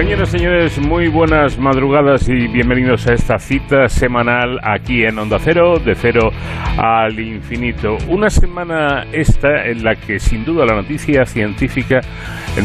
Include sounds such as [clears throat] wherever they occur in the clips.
Señoras y señores, muy buenas madrugadas y bienvenidos a esta cita semanal aquí en Onda Cero, de cero al infinito. Una semana esta en la que sin duda la noticia científica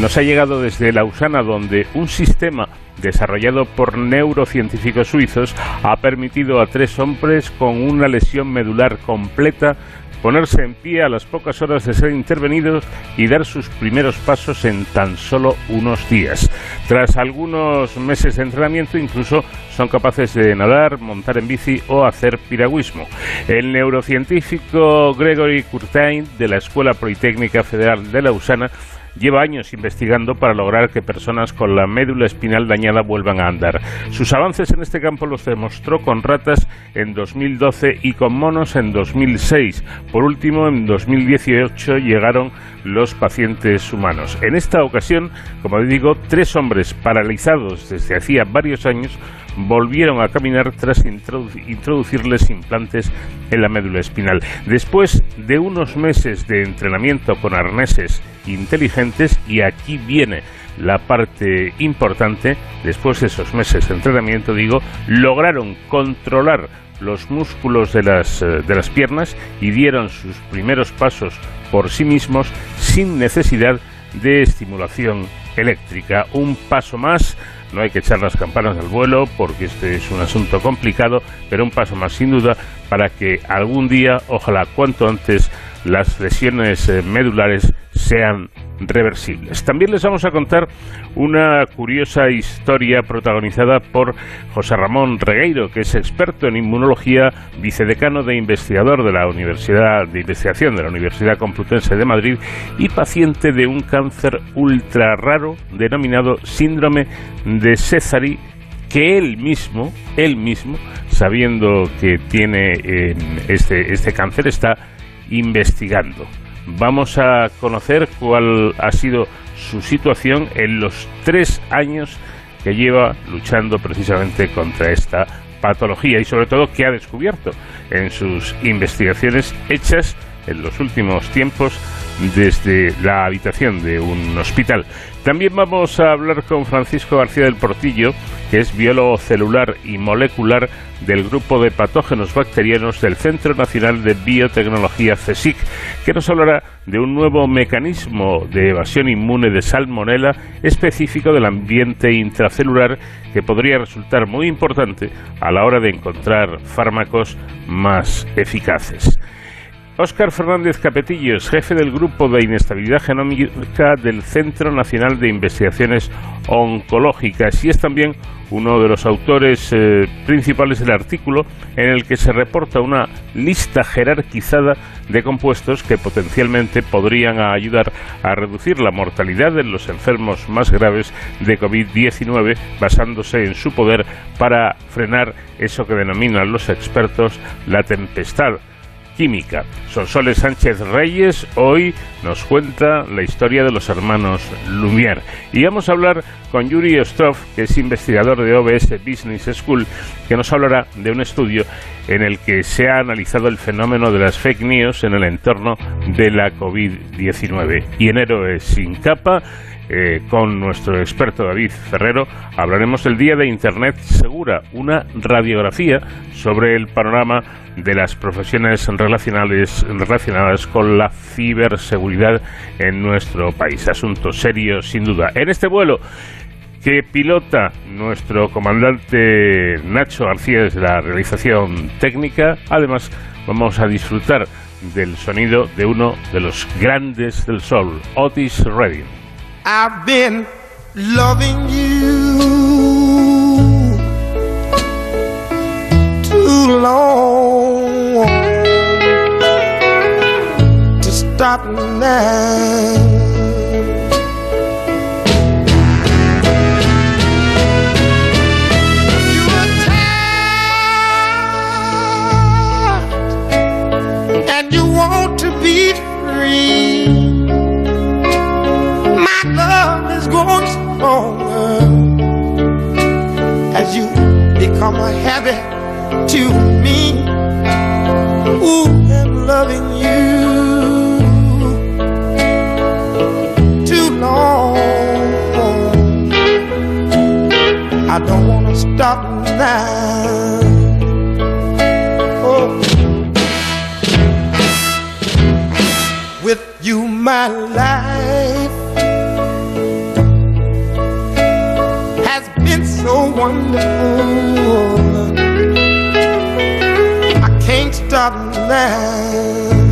nos ha llegado desde Lausana, donde un sistema desarrollado por neurocientíficos suizos, ha permitido a tres hombres con una lesión medular completa ponerse en pie a las pocas horas de ser intervenidos y dar sus primeros pasos en tan solo unos días. Tras algunos meses de entrenamiento, incluso son capaces de nadar, montar en bici o hacer piragüismo. El neurocientífico Gregory Curtain de la Escuela Politécnica Federal de Lausana lleva años investigando para lograr que personas con la médula espinal dañada vuelvan a andar. Sus avances en este campo los demostró con ratas en 2012 y con monos en 2006. Por último, en 2018 llegaron los pacientes humanos. En esta ocasión, como digo, tres hombres paralizados desde hacía varios años volvieron a caminar tras introducirles implantes en la médula espinal. Después de unos meses de entrenamiento con arneses inteligentes, y aquí viene la parte importante, después de esos meses de entrenamiento, digo, lograron controlar los músculos de las, eh, de las piernas y dieron sus primeros pasos por sí mismos sin necesidad de estimulación eléctrica. Un paso más no hay que echar las campanas al vuelo porque este es un asunto complicado, pero un paso más sin duda para que algún día, ojalá cuanto antes, las lesiones eh, medulares sean reversibles. También les vamos a contar una curiosa historia protagonizada por José Ramón Regueiro, que es experto en inmunología, vicedecano de investigador de la Universidad de Investigación de la Universidad Complutense de Madrid y paciente de un cáncer ultra raro denominado síndrome de Césari que él mismo, él mismo, sabiendo que tiene este, este cáncer, está investigando vamos a conocer cuál ha sido su situación en los tres años que lleva luchando precisamente contra esta patología y sobre todo qué ha descubierto en sus investigaciones hechas en los últimos tiempos desde la habitación de un hospital. También vamos a hablar con Francisco García del Portillo, que es biólogo celular y molecular del grupo de patógenos bacterianos del Centro Nacional de Biotecnología CSIC, que nos hablará de un nuevo mecanismo de evasión inmune de salmonela específico del ambiente intracelular que podría resultar muy importante a la hora de encontrar fármacos más eficaces. Óscar Fernández Capetillos, jefe del Grupo de Inestabilidad Genómica del Centro Nacional de Investigaciones Oncológicas y es también uno de los autores eh, principales del artículo en el que se reporta una lista jerarquizada de compuestos que potencialmente podrían ayudar a reducir la mortalidad en los enfermos más graves de COVID-19 basándose en su poder para frenar eso que denominan los expertos la tempestad química. Sonsoles Sánchez Reyes hoy nos cuenta la historia de los hermanos Lumière. Y vamos a hablar con Yuri Ostrov, que es investigador de OBS Business School, que nos hablará de un estudio en el que se ha analizado el fenómeno de las fake news en el entorno de la COVID-19. Y en Héroes sin capa eh, con nuestro experto David Ferrero hablaremos del Día de Internet Segura, una radiografía sobre el panorama de las profesiones relacionales, relacionadas con la ciberseguridad en nuestro país. Asunto serio, sin duda. En este vuelo que pilota nuestro comandante Nacho García desde la realización técnica, además vamos a disfrutar del sonido de uno de los grandes del sol, Otis Redding. I've been loving you too long to stop now. longer as you become a habit to me. Ooh, I'm loving you too long. I don't want to stop now. Oh. With you, my life. no one more. I can't stop laughing.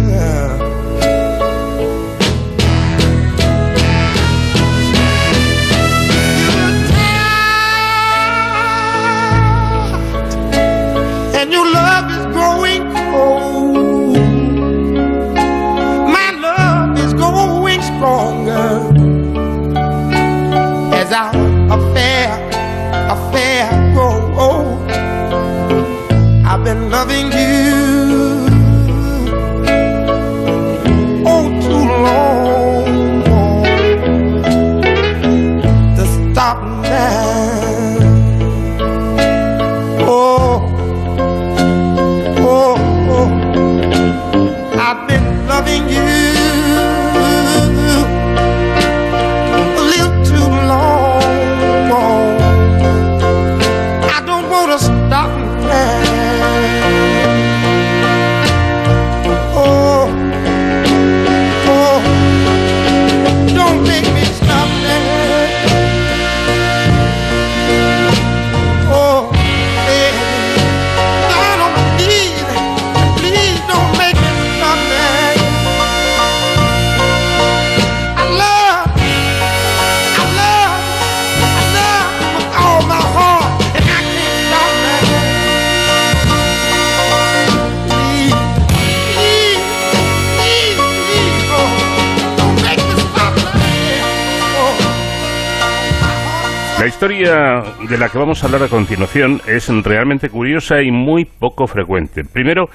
Historia de la que vamos a hablar a continuación es realmente curiosa y muy poco frecuente. Primero,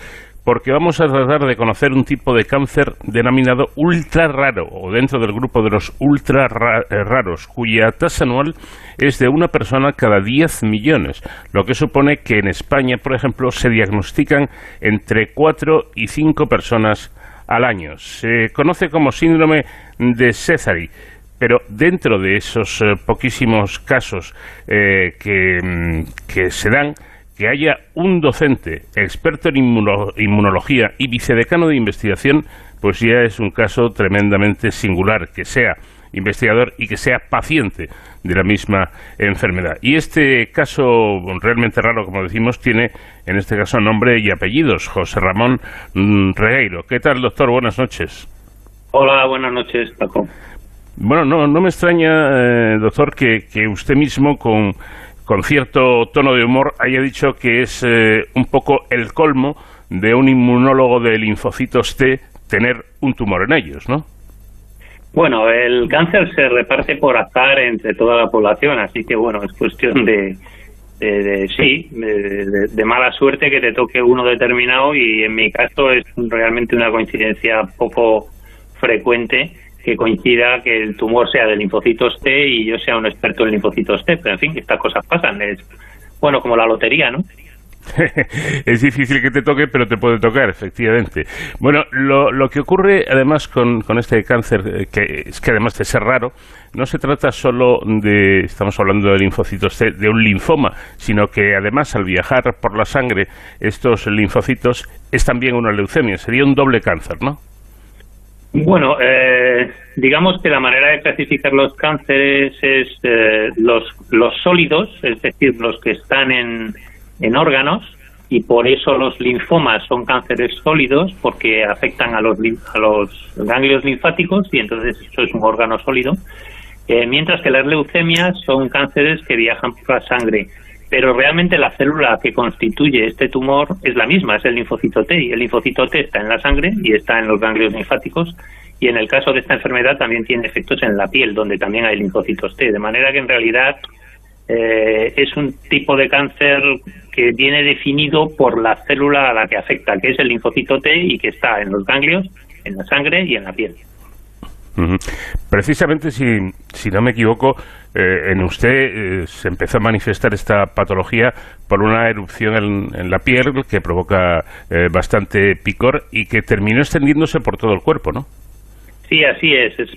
porque vamos a tratar de conocer un tipo de cáncer denominado ultra raro o dentro del grupo de los ultra eh, raros, cuya tasa anual es de una persona cada 10 millones, lo que supone que en España, por ejemplo, se diagnostican entre 4 y 5 personas al año. Se conoce como síndrome de Césari pero dentro de esos eh, poquísimos casos eh, mm, que, se dan, que haya un docente experto en inmunología y vicedecano de investigación, pues ya es un caso tremendamente singular, que sea investigador y que sea paciente de la misma enfermedad. Y este caso realmente raro, como decimos, tiene en este caso nombre y apellidos, José Ramón mm, Regueiro. ¿Qué tal, doctor? Buenas noches. Hola, buenas noches, Paco. Bueno, no, no me extraña, eh, doctor, que, usted mismo con, con, cierto tono de humor haya dicho que es eh, un poco el colmo de un inmunólogo de linfocitos T tener un tumor en ellos, ¿no? Bueno, el cáncer se reparte por azar entre toda la población, así que bueno, es cuestión de, de, sí, de, de, mala suerte que te toque uno determinado y en mi caso es realmente una coincidencia poco frecuente que coincida que el tumor sea de linfocitos T y yo sea un experto en linfocitos T, pero en fin, estas cosas pasan, es bueno como la lotería, ¿no? [laughs] es difícil que te toque, pero te puede tocar, efectivamente. Bueno, lo, que ocurre además con, con, este cáncer, eh, que es que además de ser raro, no se trata solo de, estamos hablando de linfocitos T, de un linfoma, sino que además al viajar por la sangre estos linfocitos es también una leucemia, sería un doble cáncer, ¿no? Bueno, eh, digamos que la manera de clasificar los cánceres es eh, los, sólidos, es decir, los que están en, en órganos, y por eso los linfomas son cánceres sólidos, porque afectan a los, a los ganglios linfáticos, y entonces eso es un órgano sólido, eh, mientras que las leucemias son cánceres que viajan por la sangre pero realmente la célula que constituye este tumor es la misma, es el linfocito T, y el linfocito T está en la sangre y está en los ganglios linfáticos, y en el caso de esta enfermedad también tiene efectos en la piel, donde también hay linfocitos T, de manera que en realidad eh, es un tipo de cáncer que viene definido por la célula a la que afecta, que es el linfocito T y que está en los ganglios, en la sangre y en la piel. Precisamente, si, si no me equivoco, eh, en usted eh, se empezó a manifestar esta patología por una erupción en, la piel que provoca eh, bastante picor y que terminó extendiéndose por todo el cuerpo, ¿no? Sí, así es. Es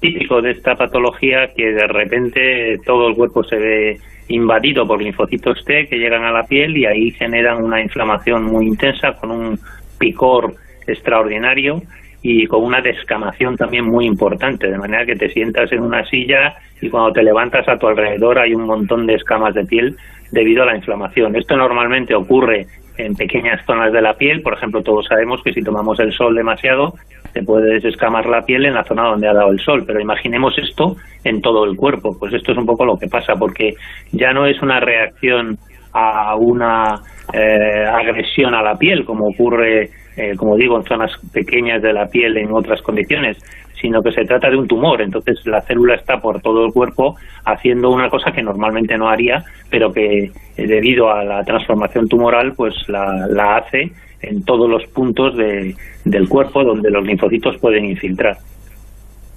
típico de esta patología que de repente todo el cuerpo se ve invadido por linfocitos T que llegan a la piel y ahí generan una inflamación muy intensa con un picor extraordinario y con una descamación también muy importante, de manera que te sientas en una silla y cuando te levantas a tu alrededor hay un montón de escamas de piel debido a la inflamación. Esto normalmente ocurre en pequeñas zonas de la piel, por ejemplo, todos sabemos que si tomamos el sol demasiado se puede desescamar la piel en la zona donde ha dado el sol, pero imaginemos esto en todo el cuerpo, pues esto es un poco lo que pasa, porque ya no es una reacción a una eh, agresión a la piel, como ocurre, eh, como digo, en zonas pequeñas de la piel en otras condiciones, sino que se trata de un tumor. Entonces la célula está por todo el cuerpo haciendo una cosa que normalmente no haría, pero que eh, debido a la transformación tumoral, pues la, la hace en todos los puntos de, del cuerpo donde los linfocitos pueden infiltrar.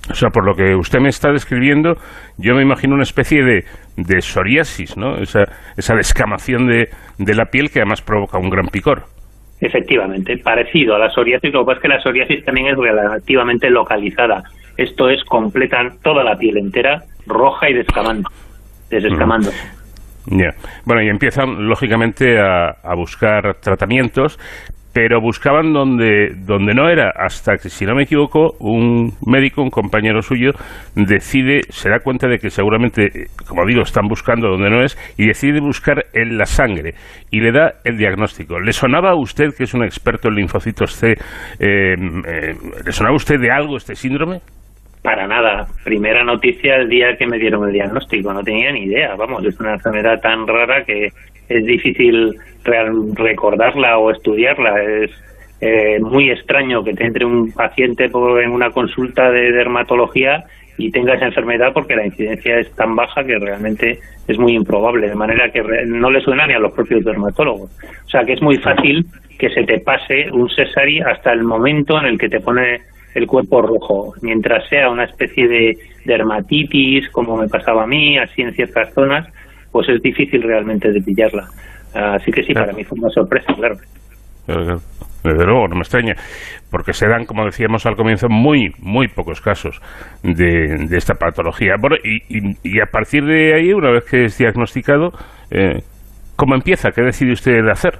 O sea, por lo que usted me está describiendo, yo me imagino una especie de, de psoriasis, ¿no? Esa, esa descamación de, de la piel que además provoca un gran picor. Efectivamente, parecido a la psoriasis, lo que pasa es que la psoriasis también es relativamente localizada. Esto es completa toda la piel entera, roja y descamando, desescamando. Ya. Bueno, y empiezan lógicamente a, a, buscar tratamientos, pero buscaban donde, donde no era, hasta que, si no me equivoco, un médico, un compañero suyo, decide, se da cuenta de que seguramente, como digo, están buscando donde no es, y decide buscar en la sangre, y le da el diagnóstico. ¿Le sonaba a usted, que es un experto en linfocitos C, eh, ¿le sonaba a usted de algo este síndrome? Para nada. Primera noticia el día que me dieron el diagnóstico. No tenía ni idea. Vamos, es una enfermedad tan rara que es difícil recordarla o estudiarla. Es eh, muy extraño que te entre un paciente en una consulta de dermatología y tenga esa enfermedad porque la incidencia es tan baja que realmente es muy improbable, de manera que no le suena ni a los propios dermatólogos. O sea que es muy fácil que se te pase un cesari hasta el momento en el que te pone el cuerpo rojo, mientras sea una especie de dermatitis, como me pasaba a mí, así en ciertas zonas, pues es difícil realmente de pillarla. Así que sí, para mí fue una sorpresa, claro. Desde luego, no me extraña, porque se dan, como decíamos al comienzo, muy, muy pocos casos de, de esta patología. Bueno, y, y, y, a partir de ahí, una vez que es diagnosticado, eh, ¿cómo empieza? ¿Qué decide usted de hacer?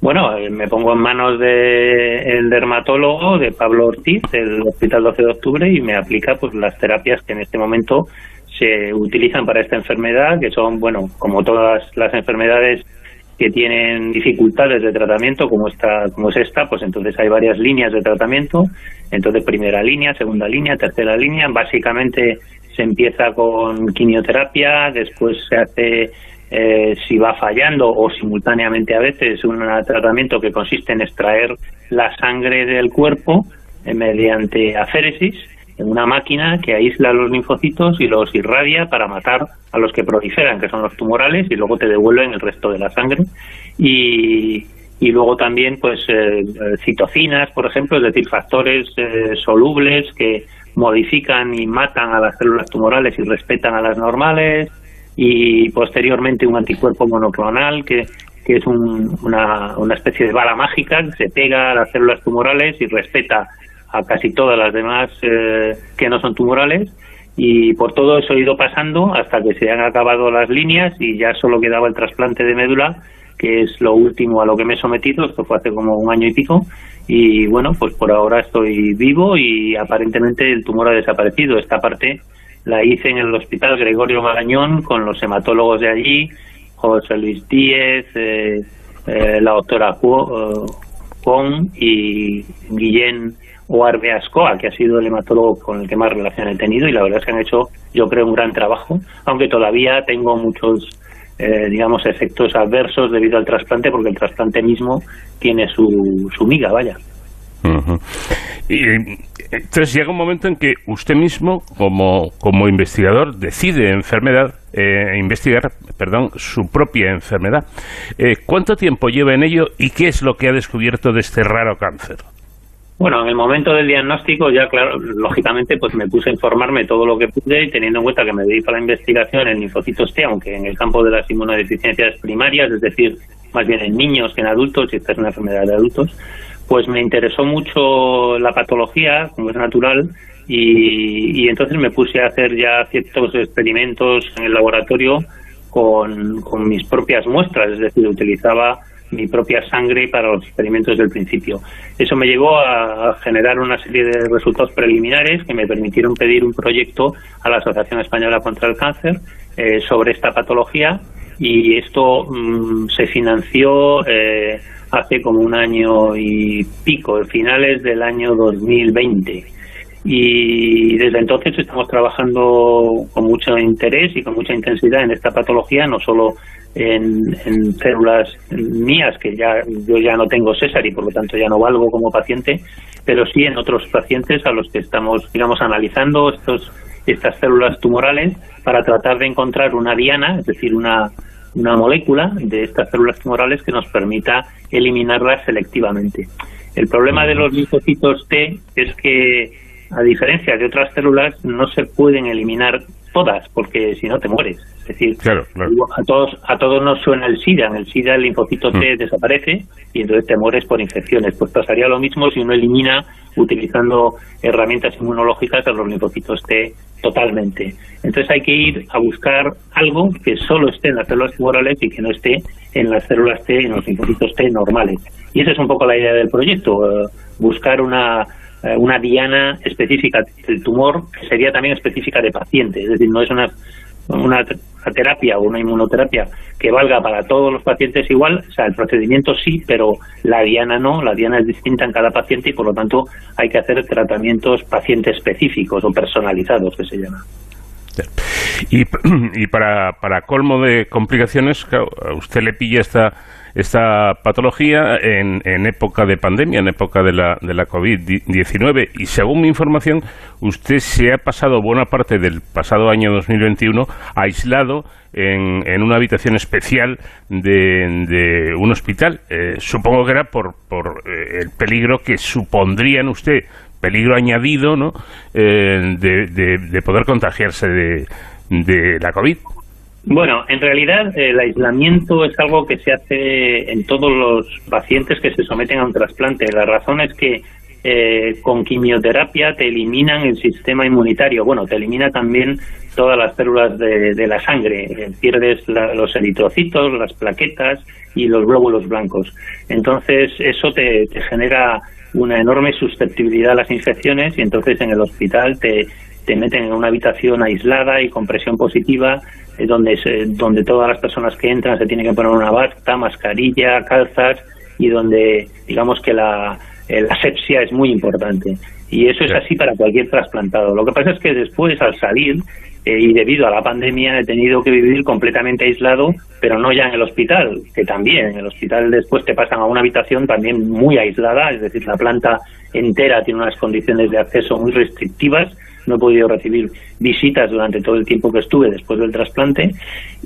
Bueno, eh, me pongo en manos del dermatólogo, de Pablo Ortiz, del Hospital 12 de Octubre, y me aplica pues las terapias que en este momento se utilizan para esta enfermedad, que son, bueno, como todas las enfermedades que tienen dificultades de tratamiento, como esta, como es esta, pues entonces hay varias líneas de tratamiento. Entonces, primera línea, segunda línea, tercera línea. Básicamente se empieza con quimioterapia, después se hace eh, si va fallando o simultáneamente a veces un tratamiento que consiste en extraer la sangre del cuerpo eh, mediante aféresis en una máquina que aísla los linfocitos y los irradia para matar a los que proliferan, que son los tumorales, y luego te devuelven el resto de la sangre. Y, y luego también pues eh, citocinas, por ejemplo, es decir, factores eh, solubles que modifican y matan a las células tumorales y respetan a las normales, y posteriormente un anticuerpo monoclonal que, que es una, una especie de bala mágica que se pega a las células tumorales y respeta a casi todas las demás eh, que no son tumorales y por todo eso he ido pasando hasta que se han acabado las líneas y ya solo quedaba el trasplante de médula que es lo último a lo que me he sometido, esto fue hace como un año y pico, y bueno, pues por ahora estoy vivo y aparentemente el tumor ha desaparecido. Esta parte la hice en el Hospital Gregorio Marañón con los hematólogos de allí, José Luis Díez, eh, eh, la doctora Juan y Guillén Oarbe Ascoa, que ha sido el hematólogo con el que más relación he tenido y la verdad es que han hecho, yo creo, un gran trabajo, aunque todavía tengo muchos, eh, digamos, efectos adversos debido al trasplante, porque el trasplante mismo tiene su, su miga, vaya. Y entonces llega un momento en que usted mismo, como, como investigador, decide enfermedad, eh, investigar, perdón, su propia enfermedad. Eh, ¿Cuánto tiempo lleva en ello y qué es lo que ha descubierto de este raro cáncer? Bueno, en el momento del diagnóstico ya, claro, lógicamente, pues me puse a informarme todo lo que pude y teniendo en cuenta que me dedico a la investigación en linfocitos T, aunque en el campo de las inmunodeficiencias primarias, es decir, más bien en niños que en adultos, y esta es una enfermedad de adultos, pues me interesó mucho la patología, como es natural, y, y entonces me puse a hacer ya ciertos experimentos en el laboratorio con, con mis propias muestras, es decir, utilizaba mi propia sangre para los experimentos del principio. Eso me llevó a generar una serie de resultados preliminares que me permitieron pedir un proyecto a la Asociación Española contra el Cáncer eh, sobre esta patología y esto mm, se financió eh, hace como un año y pico, finales del año 2020 y desde entonces estamos trabajando con mucho interés y con mucha intensidad en esta patología, no solo en, células mías, que ya yo ya no tengo César y por lo tanto ya no valgo como paciente, pero sí en otros pacientes a los que estamos, digamos, analizando estos estas células tumorales para tratar de encontrar una diana, es decir, una, una molécula de estas células tumorales que nos permita eliminarlas selectivamente. El problema de los linfocitos T es que a diferencia de otras células, no se pueden eliminar todas, porque si no te mueres. Es decir, a todos a todos nos suena el SIDA. En el SIDA el linfocito T mm. desaparece y entonces te mueres por infecciones. Pues pasaría lo mismo si uno elimina utilizando herramientas inmunológicas a los linfocitos T totalmente. Entonces hay que ir a buscar algo que solo esté en las células tumorales y que no esté en las células T, en los linfocitos T normales. Y esa es un poco la idea del proyecto, eh, buscar una eh, una diana específica del tumor que sería también específica de paciente, es decir, no es una, una, terapia o una inmunoterapia que valga para todos los pacientes igual, o sea, el procedimiento sí, pero la diana no, la diana es distinta en cada paciente y por lo tanto hay que hacer tratamientos paciente específicos o personalizados que se llama. Y, [clears throat] y para, para colmo de complicaciones, a usted le pilla esta esta patología en, en, época de pandemia, en época de la, de la COVID-19. Y según mi información, usted se ha pasado buena parte del pasado año 2021 aislado en, una habitación especial de, un hospital. Eh, supongo que era por, por eh, el peligro que supondría en usted, peligro añadido, ¿no? Eh, de, de, de poder contagiarse de la COVID. Bueno, en realidad el aislamiento es algo que se hace en todos los pacientes que se someten a un trasplante. La razón es que eh, con quimioterapia te eliminan el sistema inmunitario. Bueno, te elimina también todas las células de, la sangre. Eh, pierdes los eritrocitos, las plaquetas y los glóbulos blancos. Entonces, eso te, te genera una enorme susceptibilidad a las infecciones y entonces en el hospital te, te meten en una habitación aislada y con presión positiva donde, donde todas las personas que entran se tienen que poner una bata, mascarilla, calzas y donde digamos que la, eh, la asepsia es muy importante. Y eso es así para cualquier trasplantado. Lo que pasa es que después, al salir, eh, y debido a la pandemia, he tenido que vivir completamente aislado, pero no ya en el hospital, que también. En el hospital después te pasan a una habitación también muy aislada, es decir, la planta entera tiene unas condiciones de acceso muy restrictivas no he podido recibir visitas durante todo el tiempo que estuve después del trasplante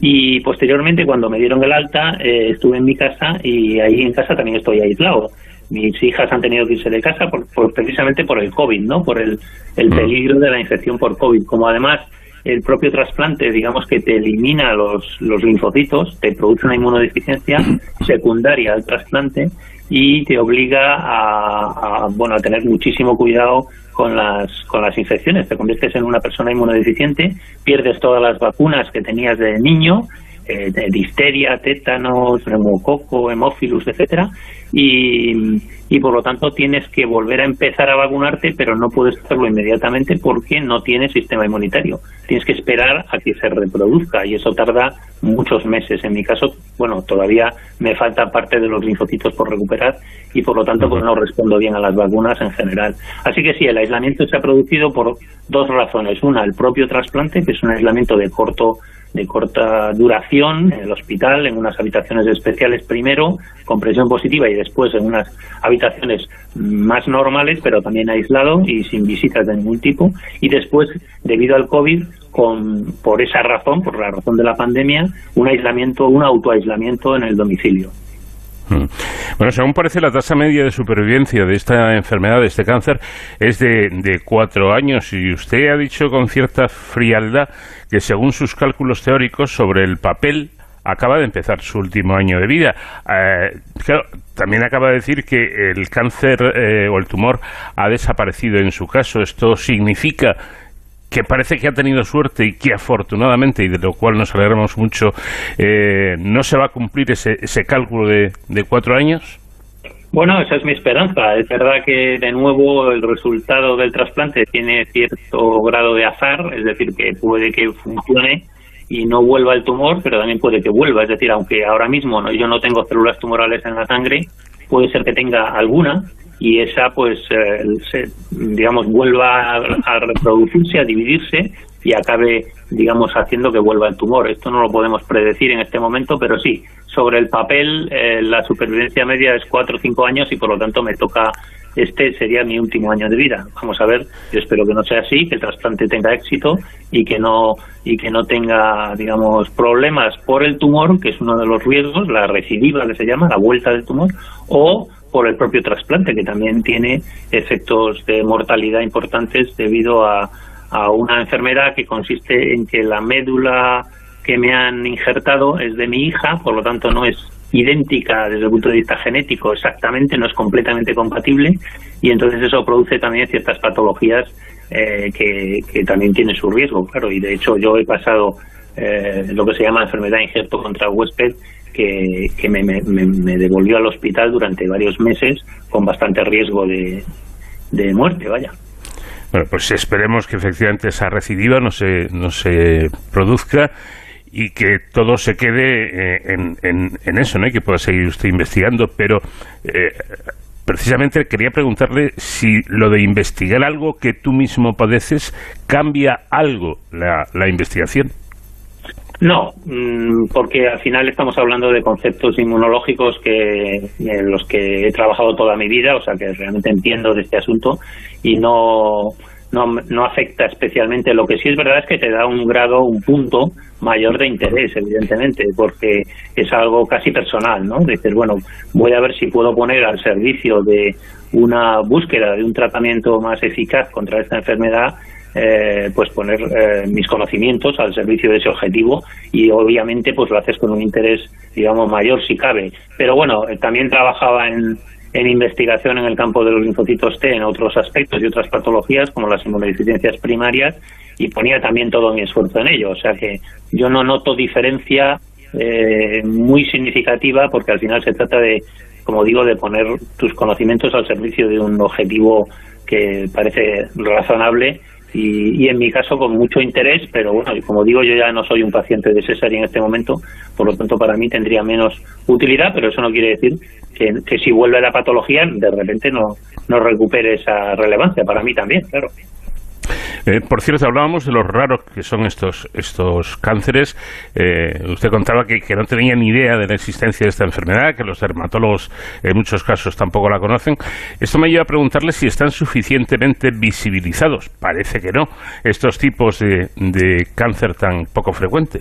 y posteriormente cuando me dieron el alta eh, estuve en mi casa y ahí en casa también estoy aislado. Mis hijas han tenido que irse de casa por, precisamente por el COVID, ¿no? Por el, el mm. peligro de la infección por COVID. Como además el propio trasplante, digamos que te elimina los, los linfocitos, te produce una inmunodeficiencia secundaria al trasplante y te obliga a, a, bueno a tener muchísimo cuidado con las, con las infecciones. Te conviertes en una persona inmunodeficiente, pierdes todas las vacunas que tenías de niño, eh, de tétanos, neumococo, hemófilus, etcétera, y, y por lo tanto tienes que volver a empezar a vacunarte, pero no puedes hacerlo inmediatamente porque no tienes sistema inmunitario. Tienes que esperar a que se reproduzca y eso tarda muchos meses. En mi caso, bueno, todavía me falta parte de los linfocitos por recuperar y por lo tanto pues no respondo bien a las vacunas en general. Así que sí, el aislamiento se ha producido por dos razones. Una, el propio trasplante, que es un aislamiento de corto de corta duración en el hospital, en unas habitaciones especiales primero, con presión positiva y después en unas habitaciones más normales, pero también aislado y sin visitas de ningún tipo. Y después, debido al COVID, con, por esa razón, por la razón de la pandemia, un aislamiento, un autoaislamiento en el domicilio. Hmm. Bueno, según parece, la tasa media de supervivencia de esta enfermedad, de este cáncer, es de, cuatro años. Y usted ha dicho con cierta frialdad que según sus cálculos teóricos sobre el papel acaba de empezar su último año de vida. Eh, también acaba de decir que el cáncer eh, o el tumor ha desaparecido en su caso. Esto significa que parece que ha tenido suerte y que afortunadamente, y de lo cual nos alegramos mucho, eh, no se va a cumplir ese, ese cálculo de, de cuatro años? Bueno, esa es mi esperanza. Es verdad que de nuevo el resultado del trasplante tiene cierto grado de azar, es decir, que puede que funcione y no vuelva el tumor, pero también puede que vuelva. Es decir, aunque ahora mismo yo no tengo células tumorales en la sangre, puede ser que tenga alguna y esa pues eh, digamos vuelva a, reproducirse, a dividirse y acabe digamos haciendo que vuelva el tumor. Esto no lo podemos predecir en este momento, pero sí, sobre el papel eh, la supervivencia media es cuatro o cinco años y por lo tanto me toca este sería mi último año de vida. Vamos a ver, yo espero que no sea así, que el trasplante tenga éxito y que no y que no tenga, digamos, problemas por el tumor, que es uno de los riesgos, la recidiva que se llama, la vuelta del tumor, o por el propio trasplante, que también tiene efectos de mortalidad importantes debido a, a una enfermedad que consiste en que la médula que me han injertado es de mi hija, por lo tanto no es idéntica desde el punto de vista genético exactamente, no es completamente compatible y entonces eso produce también ciertas patologías eh, que, que, también tienen su riesgo, claro, y de hecho yo he pasado eh, lo que se llama enfermedad injerto contra huésped que, que me, me, devolvió al hospital durante varios meses con bastante riesgo de, muerte, vaya. Bueno, pues esperemos que efectivamente esa recidiva no se, no se produzca y que todo se quede eh, en, en, eso, ¿no? Y que pueda seguir usted investigando, pero eh, precisamente quería preguntarle si lo de investigar algo que tú mismo padeces cambia algo la, la investigación. No, mm, porque al final estamos hablando de conceptos inmunológicos que en los que he trabajado toda mi vida, o sea que realmente entiendo de este asunto y no, no, no afecta especialmente. Lo que sí es verdad es que te da un grado, un punto mayor de interés, evidentemente, porque es algo casi personal, ¿no? Dices, bueno, voy a ver si puedo poner al servicio de una búsqueda de un tratamiento más eficaz contra esta enfermedad eh, pues poner eh, mis conocimientos al servicio de ese objetivo y obviamente pues lo haces con un interés digamos mayor si cabe. Pero bueno eh, también trabajaba en, en investigación en el campo de los linfocitos T en otros aspectos y otras patologías como las inmunodeficiencias primarias y ponía también todo mi esfuerzo en ello. O sea que yo no noto diferencia muy significativa porque al final se trata de como digo de poner tus conocimientos al servicio de un objetivo que parece razonable y, en mi caso con mucho interés, pero bueno, como digo, yo ya no soy un paciente de cesárea en este momento, por lo tanto para mí tendría menos utilidad, pero eso no quiere decir que, que si vuelve la patología, de repente no, no recupere esa relevancia, para mí también, claro. Eh, por cierto, hablábamos de los raros que son estos, estos cánceres. Eh, usted contaba que, no tenía ni idea de la existencia de esta enfermedad, que los dermatólogos en muchos casos tampoco la conocen. Esto me lleva a preguntarle si están suficientemente visibilizados. Parece que no, estos tipos de, de cáncer tan poco frecuente.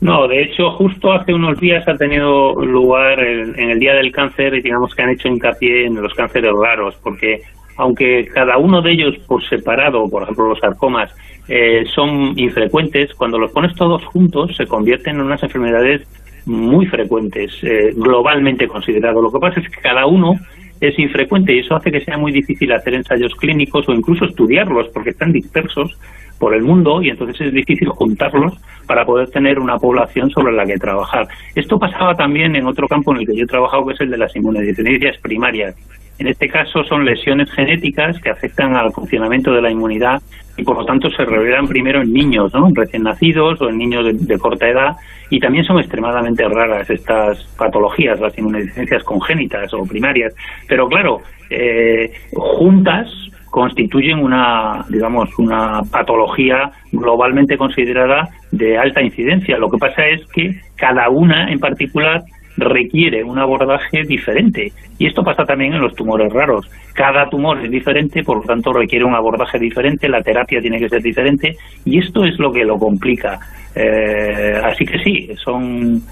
No, de hecho, justo hace unos días ha tenido lugar en el Día del Cáncer y digamos que han hecho hincapié en los cánceres raros, porque aunque cada uno de ellos por separado, por ejemplo los sarcomas, eh, son infrecuentes, cuando los pones todos juntos se convierten en unas enfermedades muy frecuentes, eh, globalmente considerado. Lo que pasa es que cada uno es infrecuente y eso hace que sea muy difícil hacer ensayos clínicos o incluso estudiarlos porque están dispersos por el mundo y entonces es difícil juntarlos para poder tener una población sobre la que trabajar. Esto pasaba también en otro campo en el que yo he trabajado, que es el de las inmunodeficiencias primarias. En este caso son lesiones genéticas que afectan al funcionamiento de la inmunidad y por lo tanto se revelan primero en niños, ¿no? recién nacidos o en niños de, corta edad y también son extremadamente raras estas patologías, las inmunodeficiencias congénitas o primarias. Pero claro, eh, juntas constituyen una, digamos, una patología globalmente considerada de alta incidencia. Lo que pasa es que cada una en particular requiere un abordaje diferente. Y esto pasa también en los tumores raros. Cada tumor es diferente, por lo tanto requiere un abordaje diferente, la terapia tiene que ser diferente, y esto es lo que lo complica. Eh, así que sí, son,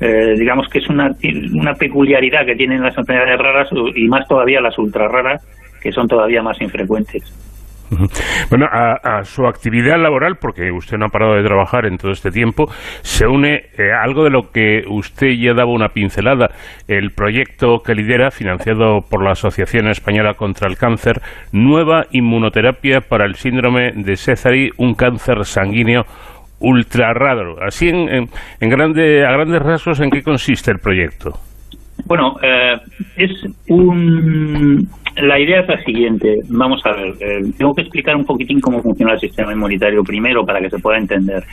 eh, digamos que es una, una peculiaridad que tienen las enfermedades raras y más todavía las ultra raras, que son todavía más infrecuentes. Bueno, a, su actividad laboral, porque usted no ha parado de trabajar en todo este tiempo, se une eh, algo de lo que usted ya daba una pincelada, el proyecto que lidera, financiado por la Asociación Española contra el Cáncer, Nueva Inmunoterapia para el Síndrome de César, un cáncer sanguíneo ultra raro. Así, en, en, grande, a grandes rasgos, ¿en qué consiste el proyecto? Bueno, eh, es un la idea es la siguiente. Vamos a ver, eh, tengo que explicar un poquitín cómo funciona el sistema inmunitario primero para que se pueda entender.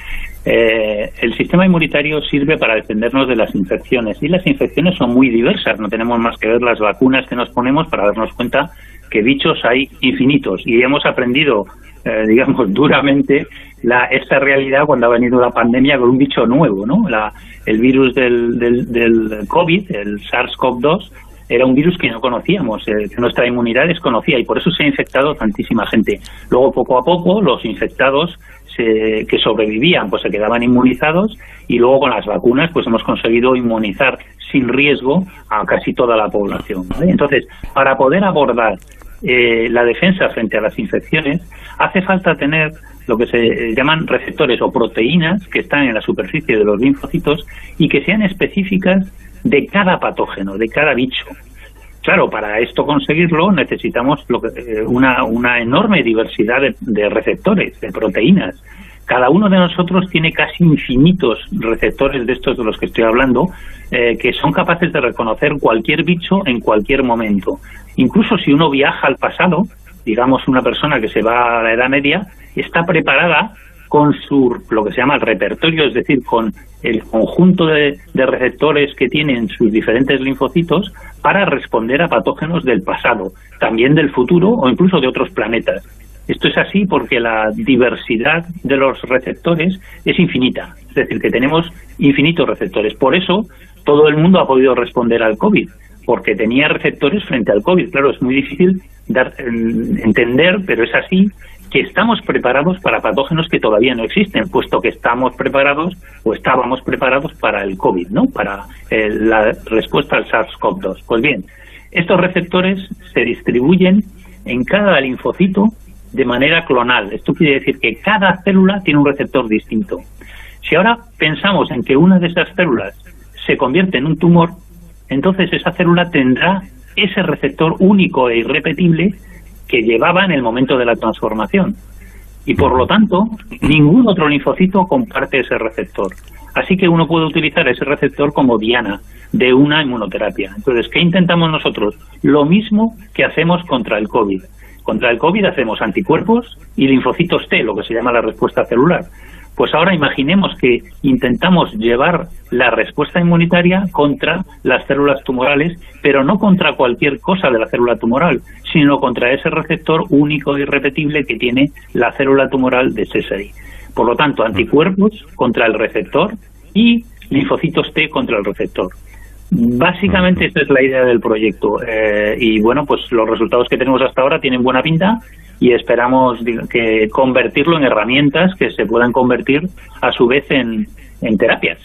Eh, el sistema inmunitario sirve para defendernos de las infecciones y las infecciones son muy diversas. No tenemos más que ver las vacunas que nos ponemos para darnos cuenta que bichos hay infinitos y hemos aprendido, eh, [laughs] digamos, duramente la, esta realidad cuando ha venido la pandemia con un bicho nuevo, ¿no? La, el virus del, del, del COVID, el SARS-CoV-2 era un virus que no conocíamos, eh, que nuestra inmunidad desconocía y por eso se ha infectado tantísima gente. Luego, poco a poco, los infectados que sobrevivían pues se quedaban inmunizados y luego con las vacunas pues hemos conseguido inmunizar sin riesgo a casi toda la población. Entonces, para poder abordar eh, la defensa frente a las infecciones, hace falta tener lo que se llaman receptores o proteínas que están en la superficie de los linfocitos y que sean específicas de cada patógeno, de cada bicho. Claro, para esto conseguirlo necesitamos eh, una, una enorme diversidad de, receptores, de proteínas. Cada uno de nosotros tiene casi infinitos receptores de estos de los que estoy hablando, eh, que son capaces de reconocer cualquier bicho en cualquier momento. Incluso si uno viaja al pasado, digamos una persona que se va a la Edad Media, está preparada con su, lo que se llama el repertorio, es decir, con el conjunto de, receptores que tienen sus diferentes linfocitos para responder a patógenos del pasado, también del futuro o incluso de otros planetas. Esto es así porque la diversidad de los receptores es infinita, es decir, que tenemos infinitos receptores. Por eso todo el mundo ha podido responder al COVID, porque tenía receptores frente al COVID. Claro, es muy difícil dar, entender, pero es así que estamos preparados para patógenos que todavía no existen, puesto que estamos preparados o estábamos preparados para el COVID, ¿no? Para eh, la respuesta al SARS-CoV-2. Pues bien, estos receptores se distribuyen en cada linfocito de manera clonal. Esto quiere decir que cada célula tiene un receptor distinto. Si ahora pensamos en que una de esas células se convierte en un tumor, entonces esa célula tendrá ese receptor único e irrepetible que llevaba en el momento de la transformación. Y por lo tanto, ningún otro linfocito comparte ese receptor. Así que uno puede utilizar ese receptor como diana de una inmunoterapia. Entonces, ¿qué intentamos nosotros? Lo mismo que hacemos contra el COVID. Contra el COVID hacemos anticuerpos y linfocitos T, lo que se llama la respuesta celular. Pues ahora imaginemos que intentamos llevar la respuesta inmunitaria contra las células tumorales, pero no contra cualquier cosa de la célula tumoral, sino contra ese receptor único y repetible que tiene la célula tumoral de Sézary. Por lo tanto, anticuerpos contra el receptor y linfocitos T contra el receptor. Básicamente esta es la idea del proyecto eh, y bueno, pues los resultados que tenemos hasta ahora tienen buena pinta y esperamos que convertirlo en herramientas que se puedan convertir a su vez en, terapias.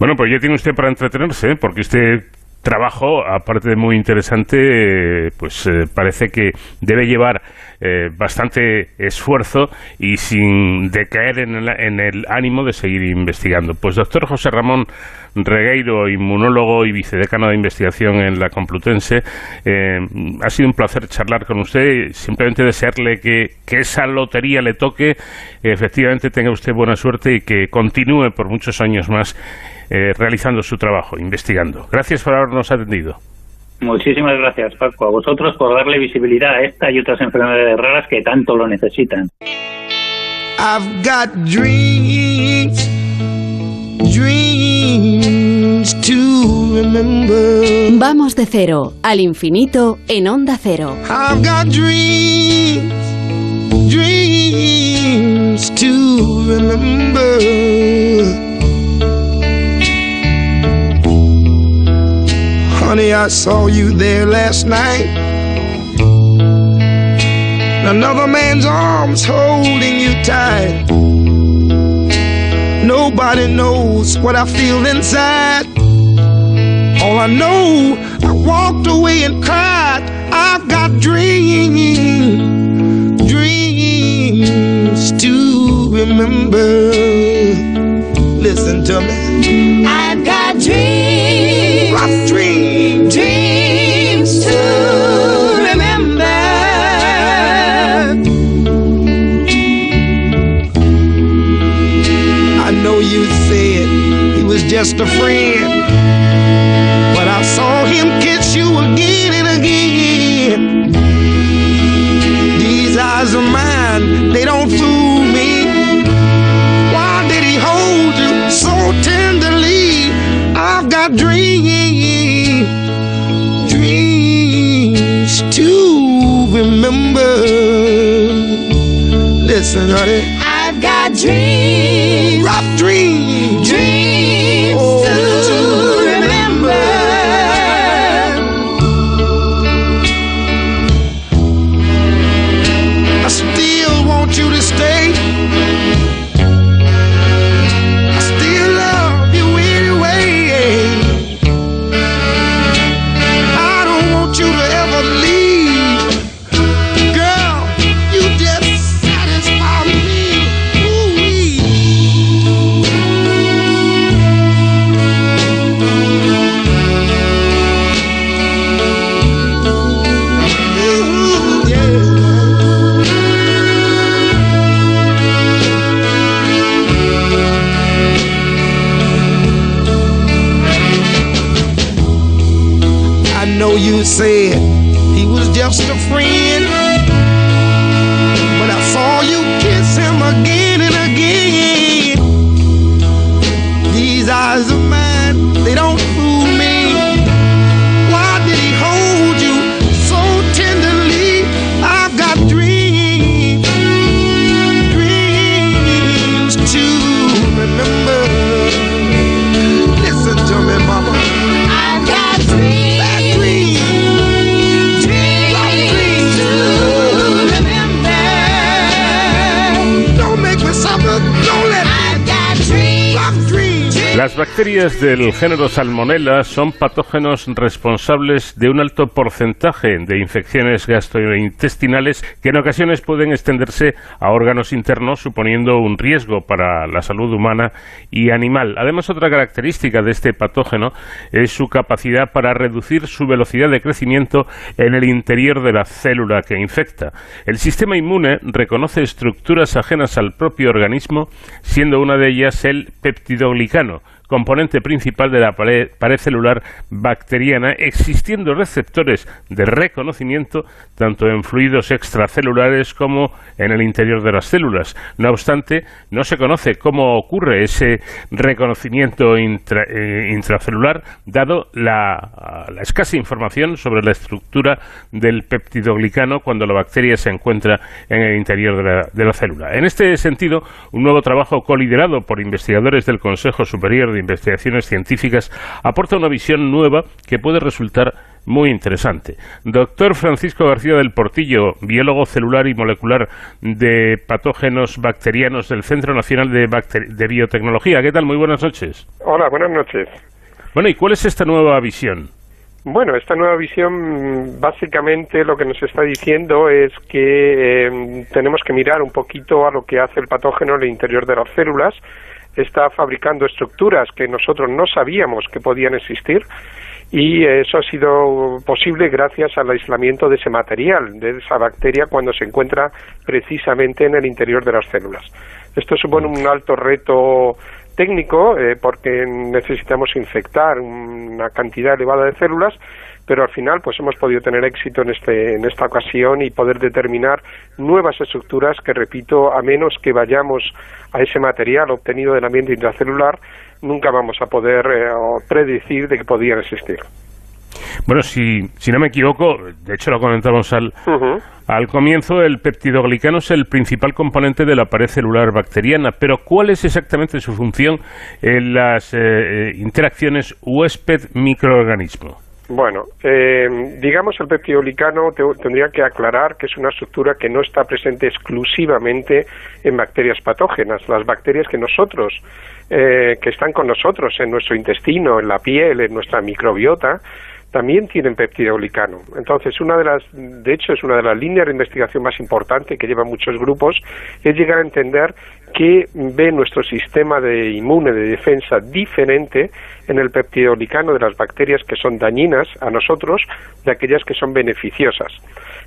Bueno, pues ya tiene usted para entretenerse, porque este trabajo, aparte de muy interesante, pues eh, parece que debe llevar eh, bastante esfuerzo y sin decaer en el, ánimo de seguir investigando. Pues doctor José Ramón Regueiro, inmunólogo y vicedecano de investigación en la Complutense, eh, ha sido un placer charlar con usted. Simplemente desearle que, que esa lotería le toque, efectivamente tenga usted buena suerte y que continúe por muchos años más eh, realizando su trabajo, investigando. Gracias por habernos atendido. Muchísimas gracias, Paco, a vosotros por darle visibilidad a esta y otras enfermedades raras que tanto lo necesitan. I've got dreams, dreams to remember. Vamos de cero al infinito en onda cero. I've got dreams, dreams to remember. Honey, I saw you there last night. Another man's arms holding you tight. Nobody knows what I feel inside. All I know, I walked away and cried. I've got dreams, dreams to remember. Listen to me. I've got dreams, rough dreams, dreams to remember. I know you said he was just a friend, but I saw him kiss you again and again. These eyes of mine, they don't fool I've got dreams, to remember. Listen, honey. I've got dreams, rough dreams bacterias del género Salmonella son patógenos responsables de un alto porcentaje de infecciones gastrointestinales que en ocasiones pueden extenderse a órganos internos, suponiendo un riesgo para la salud humana y animal. Además, otra característica de este patógeno es su capacidad para reducir su velocidad de crecimiento en el interior de la célula que infecta. El sistema inmune reconoce estructuras ajenas al propio organismo, siendo una de ellas el peptidoglicano, componente principal de la pared, celular bacteriana, existiendo receptores de reconocimiento tanto en fluidos extracelulares como en el interior de las células. No obstante, no se conoce cómo ocurre ese reconocimiento eh, intracelular, dado la, la escasa información sobre la estructura del peptidoglicano cuando la bacteria se encuentra en el interior de la, de la célula. En este sentido, un nuevo trabajo coliderado por investigadores del Consejo Superior de Investigaciones Científicas aporta una visión nueva que puede resultar muy interesante. Doctor Francisco García del Portillo, biólogo celular y molecular de patógenos bacterianos del Centro Nacional de, Bacter- de Biotecnología. ¿Qué tal? Muy buenas noches. Hola, buenas noches. Bueno, ¿y cuál es esta nueva visión? Bueno, esta nueva visión básicamente lo que nos está diciendo es que eh, tenemos que mirar un poquito a lo que hace el patógeno en el interior de las células. Está fabricando estructuras que nosotros no sabíamos que podían existir y eso ha sido posible gracias al aislamiento de ese material, de esa bacteria cuando se encuentra precisamente en el interior de las células. Esto supone un alto reto técnico eh, porque necesitamos infectar una cantidad elevada de células pero al final pues hemos podido tener éxito en este en esta ocasión y poder determinar nuevas estructuras que repito a menos que vayamos a ese material obtenido del ambiente intracelular nunca vamos a poder eh, predecir de que podían existir Bueno, si, si no me equivoco, de hecho lo comentamos al, al comienzo, el peptidoglicano es el principal componente de la pared celular bacteriana, pero ¿cuál es exactamente su función en las eh, interacciones huésped-microorganismo? Bueno, eh, digamos el peptidoglicano te- tendría que aclarar que es una estructura que no está presente exclusivamente en bacterias patógenas. Las bacterias que nosotros, eh, que están con nosotros en nuestro intestino, en la piel, en nuestra microbiota, también tienen peptidoglicano. Entonces, una de las, de hecho, es una de las líneas de investigación más importantes que llevan muchos grupos, es llegar a entender que ve nuestro sistema de inmune de defensa diferente en el peptidoglicano de las bacterias que son dañinas a nosotros de aquellas que son beneficiosas.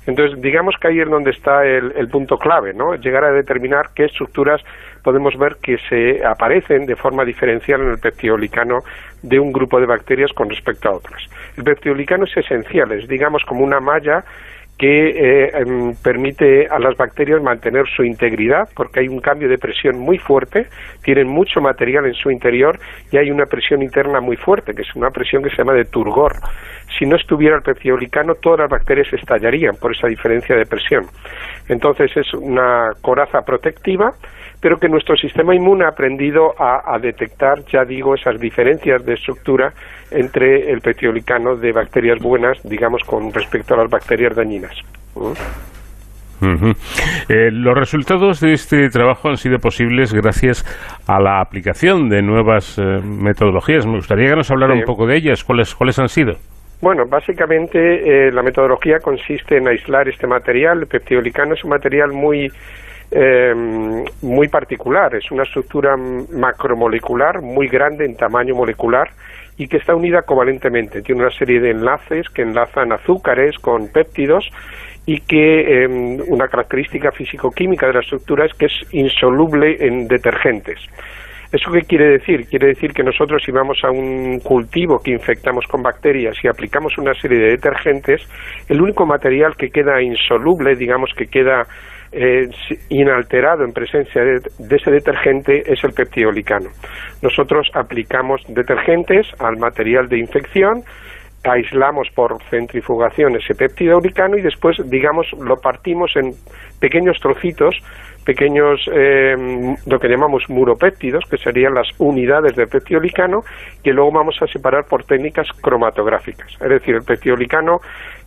Entonces, digamos que ahí es donde está el, punto clave, ¿no? Llegar a determinar qué estructuras podemos ver que se aparecen de forma diferencial en el peptidoglicano de un grupo de bacterias con respecto a otras. El peptidoglicano es esencial, es digamos como una malla que eh, em, permite a las bacterias mantener su integridad porque hay un cambio de presión muy fuerte, tienen mucho material en su interior y hay una presión interna muy fuerte, que es una presión que se llama de turgor. Si no estuviera el peptidoglicano, todas las bacterias estallarían por esa diferencia de presión. Entonces es una coraza protectiva pero que nuestro sistema inmune ha aprendido a, detectar, ya digo, esas diferencias de estructura entre el petiolicano de bacterias buenas, digamos, con respecto a las bacterias dañinas. Eh, los resultados de este trabajo han sido posibles gracias a la aplicación de nuevas eh, metodologías. Me gustaría que nos hablara un poco de ellas. ¿Cuáles, cuáles han sido? Bueno, básicamente eh, la metodología consiste en aislar este material. El peptidolicano es un material muy eh, muy particular. Es una estructura macromolecular muy grande en tamaño molecular y que está unida covalentemente. Tiene una serie de enlaces que enlazan azúcares con péptidos y que em, una característica físico-química de la estructura es que es insoluble en detergentes. ¿Eso qué quiere decir? Quiere decir que nosotros si vamos a un cultivo que infectamos con bacterias y aplicamos una serie de detergentes, el único material que queda insoluble, digamos que queda eh, inalterado en presencia de, ese detergente es el peptidoglicano. Nosotros aplicamos detergentes al material de infección, aislamos por centrifugación ese peptidoglicano y después, digamos, lo partimos en pequeños trocitos, pequeños, eh, lo que llamamos muropéptidos, que serían las unidades del peptidoglicano, que luego vamos a separar por técnicas cromatográficas. Es decir, el peptidoglicano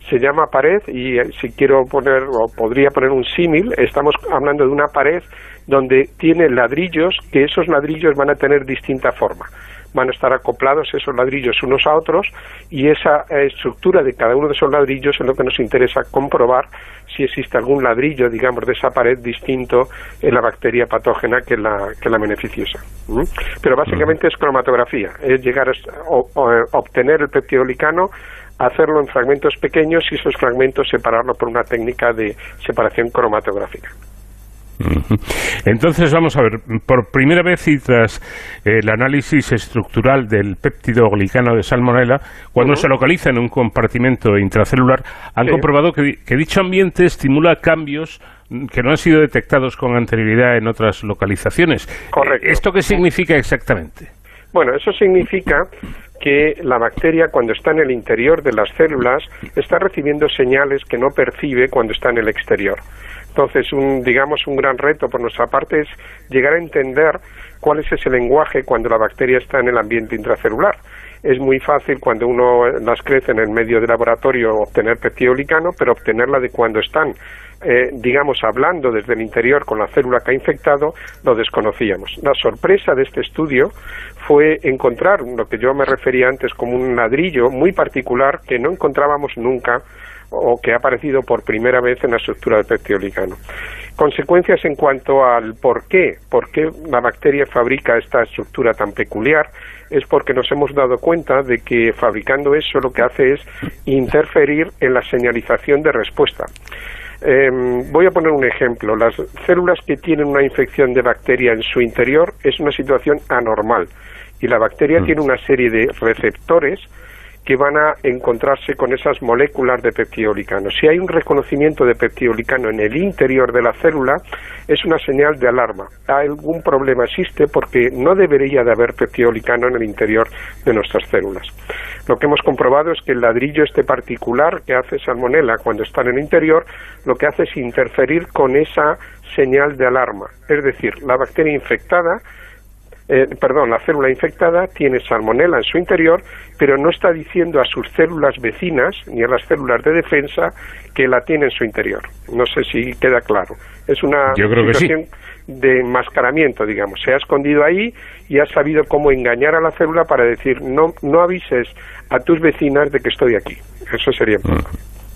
se llama pared y eh, si quiero poner o podría poner un símil, estamos hablando de una pared donde tiene ladrillos que esos ladrillos van a tener distinta forma. Van a estar acoplados esos ladrillos unos a otros y esa eh, estructura de cada uno de esos ladrillos es lo que nos interesa comprobar si existe algún ladrillo, digamos, de esa pared distinto en la bacteria patógena que la, que la beneficiosa. Pero básicamente es cromatografía, es llegar a obtener el peptidolicano hacerlo en fragmentos pequeños y esos fragmentos separarlo por una técnica de separación cromatográfica. Entonces vamos a ver, por primera vez y tras el análisis estructural del péptido glicano de salmonella, cuando se localiza en un compartimento intracelular, han comprobado que, dicho ambiente estimula cambios que no han sido detectados con anterioridad en otras localizaciones. Correcto. ¿Esto qué significa exactamente? Bueno, eso significa que la bacteria cuando está en el interior de las células está recibiendo señales que no percibe cuando está en el exterior. Entonces, un, digamos, un gran reto por nuestra parte es llegar a entender cuál es ese lenguaje cuando la bacteria está en el ambiente intracelular. Es muy fácil cuando uno las crece en el medio de laboratorio obtener peptidoglicano, pero obtenerla de cuando están eh, digamos, hablando desde el interior con la célula que ha infectado, lo desconocíamos. La sorpresa de este estudio fue encontrar lo que yo me refería antes como un ladrillo muy particular que no encontrábamos nunca o que ha aparecido por primera vez en la estructura del peptidoglicano. Consecuencias en cuanto al por qué, por qué la bacteria fabrica esta estructura tan peculiar, es porque nos hemos dado cuenta de que fabricando eso lo que hace es interferir en la señalización de respuesta. Em, voy a poner un ejemplo. Las células que tienen una infección de bacteria en su interior es una situación anormal y la bacteria mm. tiene una serie de receptores que van a encontrarse con esas moléculas de peptidoglicano. Si hay un reconocimiento de peptidoglicano en el interior de la célula, es una señal de alarma. Algún problema existe porque no debería de haber peptidoglicano en el interior de nuestras células. Lo que hemos comprobado es que el ladrillo este particular que hace salmonella cuando está en el interior, lo que hace es interferir con esa señal de alarma. Es decir, la bacteria infectada eh, perdón, la célula infectada tiene salmonela en su interior, pero no está diciendo a sus células vecinas ni a las células de defensa que la tiene en su interior. No sé si queda claro. Es una situación de enmascaramiento, digamos. Se ha escondido ahí y ha sabido cómo engañar a la célula para decir no, no avises a tus vecinas de que estoy aquí. Eso sería.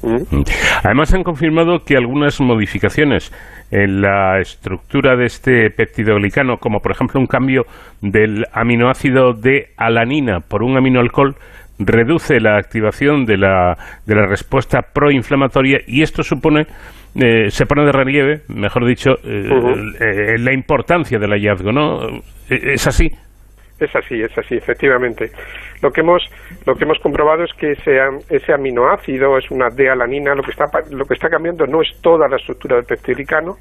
¿Mm? Además han confirmado que algunas modificaciones en la estructura de este peptidoglicano, como por ejemplo un cambio del aminoácido de alanina por un aminoalcohol, reduce la activación de la, de la respuesta proinflamatoria y esto supone eh, se pone de relieve, mejor dicho, eh, eh, la importancia del hallazgo, ¿no? ¿Es así? Es así, es así, efectivamente. Lo que hemos, lo que hemos comprobado es que ese, aminoácido es una D-alanina, lo que está, lo que está cambiando no es toda la estructura del peptidoglicano,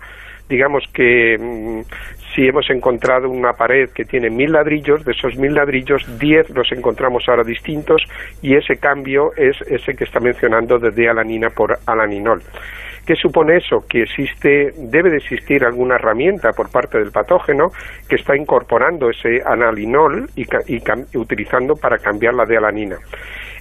digamos que mm, si hemos encontrado una pared que tiene mil ladrillos, de esos mil ladrillos, diez los encontramos ahora distintos y ese cambio es ese que está mencionando de D-alanina por alaninol. ¿Qué supone eso? Que existe, debe de existir alguna herramienta por parte del patógeno que está incorporando ese analinol y, y utilizando para cambiar la de alanina.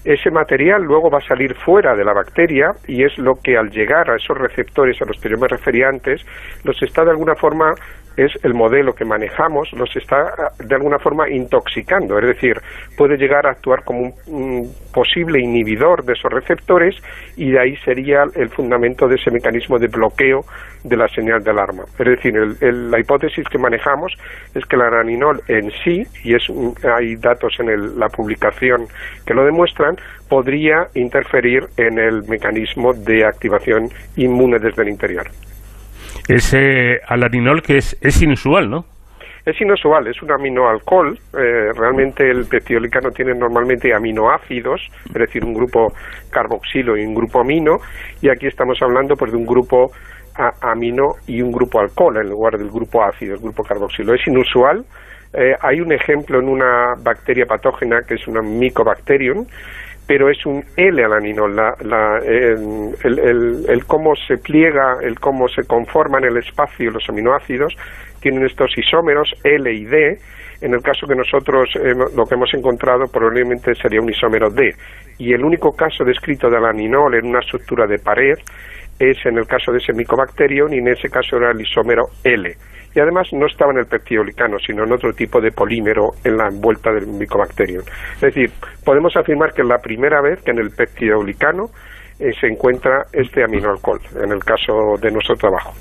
Ese material luego va a salir fuera de la bacteria y es lo que al llegar a esos receptores a los que yo me refería antes, los está de alguna forma es el modelo que manejamos, los está de alguna forma intoxicando, es decir, puede llegar a actuar como un, posible inhibidor de esos receptores y de ahí sería el fundamento de ese mecanismo de bloqueo de la señal de alarma. Es decir, la hipótesis que manejamos es que la araninol en sí, y es, hay datos en la publicación que lo demuestran, podría interferir en el mecanismo de activación inmune desde el interior ese alarinol que es, es inusual, ¿no? Es inusual, es un aminoalcohol. Eh, realmente el peptidolicano tiene normalmente aminoácidos, es decir, un grupo carboxilo y un grupo amino, y aquí estamos hablando pues de un grupo amino y un grupo alcohol en lugar del grupo ácido, el grupo carboxilo. Es inusual. Eh, hay un ejemplo en una bacteria patógena que es una Mycobacterium, pero es un L-alaninol. La, el, cómo se pliega, el cómo se conforman el espacio los aminoácidos, tienen estos isómeros L y D. En el caso que nosotros lo que hemos encontrado probablemente sería un isómero D. Y el único caso descrito de alaninol en una estructura de pared es en el caso de ese micobacterium y en ese caso era el isómero L y además no estaba en el peptidolicano, sino en otro tipo de polímero en la envuelta del micobacterium. Es decir, podemos afirmar que es la primera vez que en el peptidolicano eh, se encuentra este aminoalcohol, en el caso de nuestro trabajo.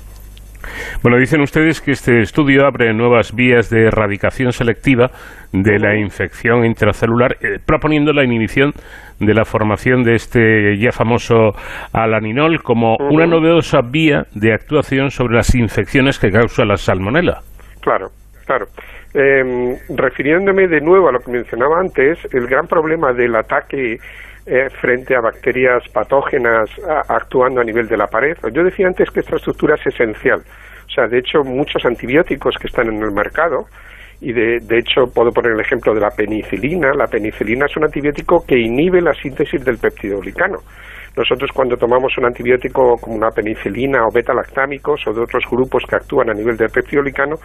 Bueno, dicen ustedes que este estudio abre nuevas vías de erradicación selectiva de la infección intracelular, eh, proponiendo la inhibición de la formación de este ya famoso alaninol como una novedosa vía de actuación sobre las infecciones que causa la salmonela. Claro, claro. Em, refiriéndome de nuevo a lo que mencionaba antes, el gran problema del ataque eh, frente a bacterias patógenas actuando a nivel de la pared. Yo decía antes que esta estructura es esencial. O sea, de hecho, muchos antibióticos que están en el mercado, y de, de, hecho puedo poner el ejemplo de la penicilina. La penicilina es un antibiótico que inhibe la síntesis del peptidoglicano. Nosotros cuando tomamos un antibiótico como una penicilina o beta-lactámicos o de otros grupos que actúan a nivel del peptidoglicano,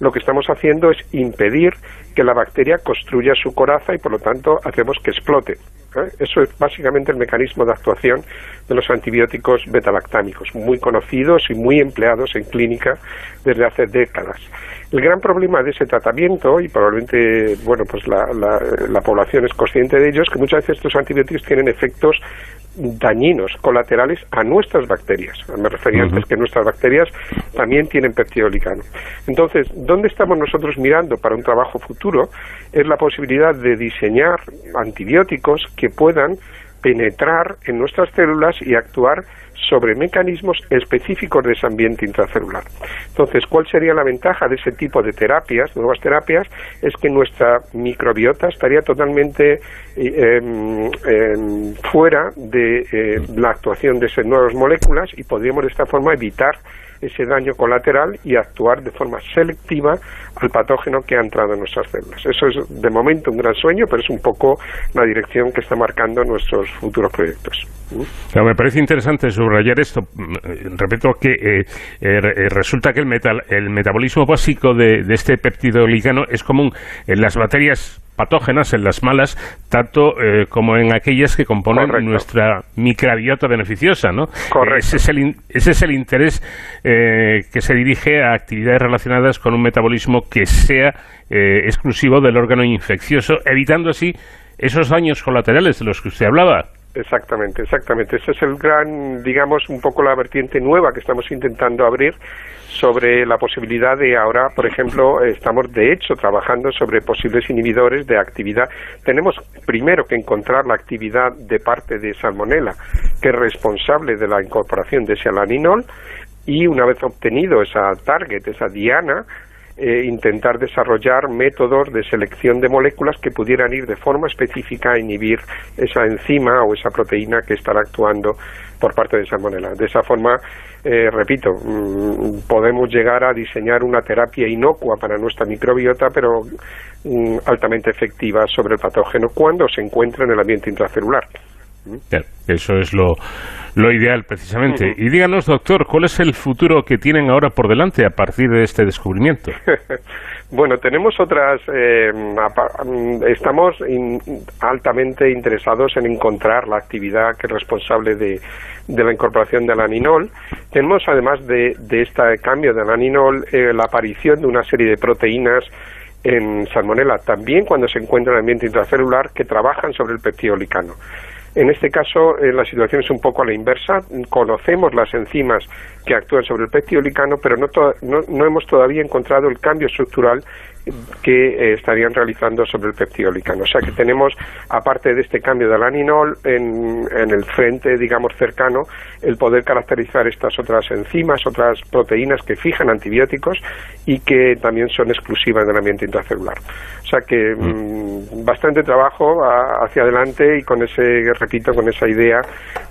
lo que estamos haciendo es impedir que la bacteria construya su coraza y por lo tanto hacemos que explote. ¿Eh? Eso es básicamente el mecanismo de actuación de los antibióticos beta-lactámicos, muy conocidos y muy empleados en clínica desde hace décadas. El gran problema de ese tratamiento, y probablemente bueno, pues la, la, población es consciente de ello, es que muchas veces estos antibióticos tienen efectos dañinos, colaterales a nuestras bacterias. Me refería antes que nuestras bacterias también tienen peptidolicano. Entonces, ¿dónde estamos nosotros mirando para un trabajo futuro? Es la posibilidad de diseñar antibióticos que puedan penetrar en nuestras células y actuar sobre mecanismos específicos de ese ambiente intracelular. Entonces, ¿cuál sería la ventaja de ese tipo de terapias, nuevas terapias? Es que nuestra microbiota estaría totalmente eh, em, em, fuera de eh, la actuación de esas nuevas moléculas y podríamos de esta forma evitar ese daño colateral y actuar de forma selectiva al patógeno que ha entrado en nuestras células. Eso es de momento un gran sueño, pero es un poco la dirección que está marcando nuestros futuros proyectos. me parece interesante subrayar esto. Repito que eh, eh, eh, resulta que el, metal, el metabolismo básico de, de este péptido ligano es común en las bacterias patógenas, en las malas, tanto eh, como en aquellas que componen nuestra microbiota beneficiosa, ¿no? Ese es el, ese es el interés eh, que se dirige a actividades relacionadas con un metabolismo que sea eh, exclusivo del órgano infeccioso, evitando así esos daños colaterales de los que usted hablaba. Exactamente, exactamente. Ese es el gran, digamos, un poco la vertiente nueva que estamos intentando abrir sobre la posibilidad de ahora, por ejemplo, estamos de hecho trabajando sobre posibles inhibidores de actividad. Tenemos primero que encontrar la actividad de parte de Salmonella, que es responsable de la incorporación de ese alaninol, y una vez obtenido esa target, esa diana, eh, intentar desarrollar métodos de selección de moléculas que pudieran ir de forma específica a inhibir esa enzima o esa proteína que estará actuando por parte de Salmonella. De esa forma, eh, repito, mm, podemos llegar a diseñar una terapia inocua para nuestra microbiota, pero mm, altamente efectiva sobre el patógeno cuando se encuentra en el ambiente intracelular. Eso es lo, lo ideal, precisamente. Y díganos, doctor, ¿cuál es el futuro que tienen ahora por delante a partir de este descubrimiento? [laughs] bueno, tenemos otras. Eh, estamos altamente interesados en encontrar la actividad que es responsable de, de la incorporación del aninol. Tenemos, además de, de este cambio del aninol, eh, la aparición de una serie de proteínas en salmonella, también cuando se encuentra en el ambiente intracelular, que trabajan sobre el peptidolicano. En este caso, eh, la situación es un poco a la inversa. Conocemos las enzimas que actúan sobre el peptidolicano, pero no, no, hemos todavía encontrado el cambio estructural que eh, estarían realizando sobre el peptidolicano. O sea que tenemos, aparte de este cambio del aninol, en, en, el frente, digamos, cercano, el poder caracterizar estas otras enzimas, otras proteínas que fijan antibióticos y que también son exclusivas del ambiente intracelular. O sea que mm. Mm, bastante trabajo hacia adelante y con ese, repito, con esa idea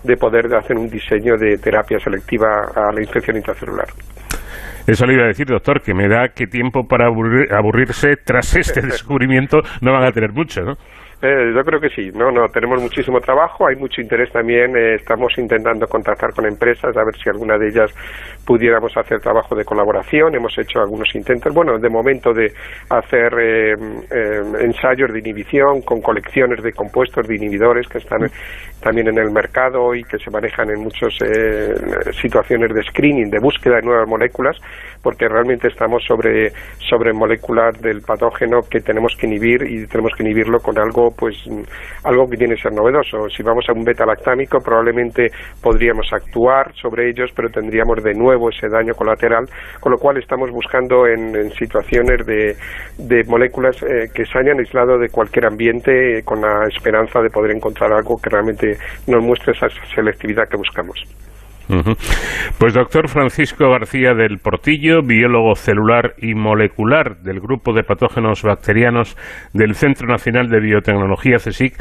de poder hacer un diseño de terapia selectiva a la infección intracelular. Eso le iba a decir, doctor, que me da que tiempo para aburrirse tras este [laughs] descubrimiento. No van a tener mucho, ¿no? Eh, yo creo que sí, no, no, tenemos muchísimo trabajo, hay mucho interés también, eh, estamos intentando contactar con empresas a ver si alguna de ellas pudiéramos hacer trabajo de colaboración, hemos hecho algunos intentos, bueno, de momento de hacer eh, ensayos de inhibición con colecciones de compuestos de inhibidores que están también en el mercado y que se manejan en muchas situaciones de screening, de búsqueda de nuevas moléculas, porque realmente estamos sobre, sobre moléculas del patógeno que tenemos que inhibir y tenemos que inhibirlo con algo pues algo que tiene que ser novedoso. Si vamos a un beta-lactámico, probablemente podríamos actuar sobre ellos, pero tendríamos de nuevo ese daño colateral, con lo cual estamos buscando en, situaciones de, de moléculas eh, que se hayan aislado de cualquier ambiente eh, con la esperanza de poder encontrar algo que realmente nos muestre esa selectividad que buscamos. Pues doctor Francisco García del Portillo, biólogo celular y molecular del Grupo de Patógenos Bacterianos del Centro Nacional de Biotecnología CSIC,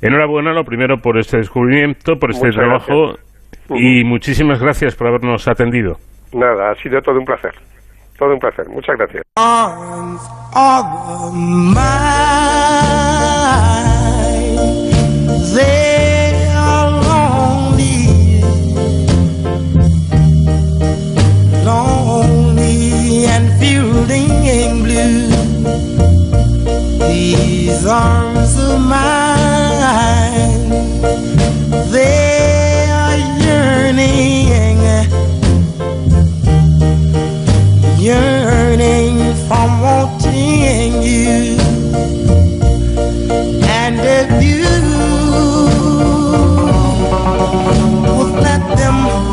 enhorabuena lo primero por este descubrimiento, por este trabajo y muchísimas gracias por habernos atendido. Nada, ha sido todo un placer. Todo un placer. Muchas gracias. Feeling blue. These arms of mine, they are yearning, yearning from wanting you. And if you would let them,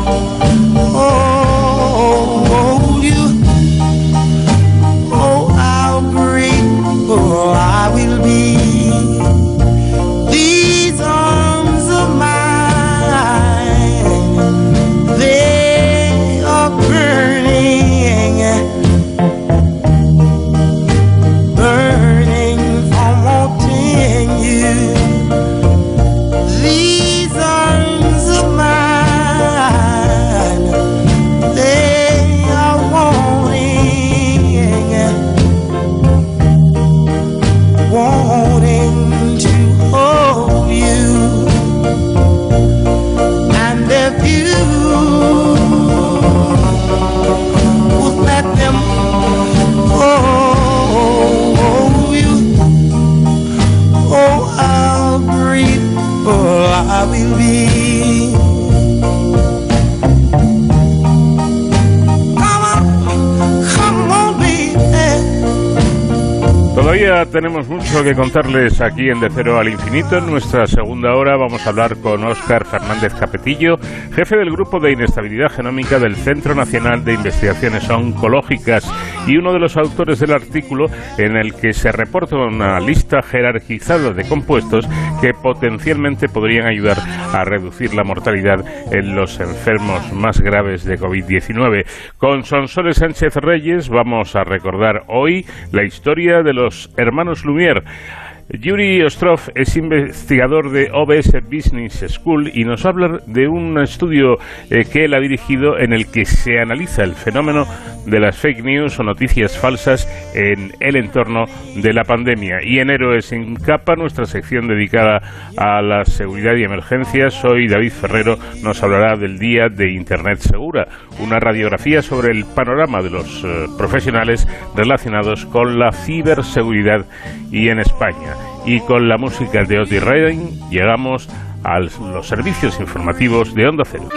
Todavía tenemos mucho que contarles aquí en De Cero al Infinito. En nuestra segunda hora vamos a hablar con Óscar Fernández Capetillo, jefe del Grupo de Inestabilidad Genómica del Centro Nacional de Investigaciones Oncológicas y uno de los autores del artículo en el que se reporta una lista jerarquizada de compuestos que potencialmente podrían ayudar a reducir la mortalidad en los enfermos más graves de COVID-19. Con Sonsoles Sánchez Reyes vamos a recordar hoy la historia de los hermanos Lumière. Yuri Ostrov es investigador de OBS Business School y nos habla de un estudio eh, que él ha dirigido en el que se analiza el fenómeno de las fake news o noticias falsas en el entorno de la pandemia. Y en Héroes sin capa, nuestra sección dedicada a la seguridad y emergencias, hoy David Ferrero nos hablará del Día de Internet Segura, una radiografía sobre el panorama de los eh, profesionales relacionados con la ciberseguridad y en España y con la música de Oti Redding llegamos a los servicios informativos de Onda Cero.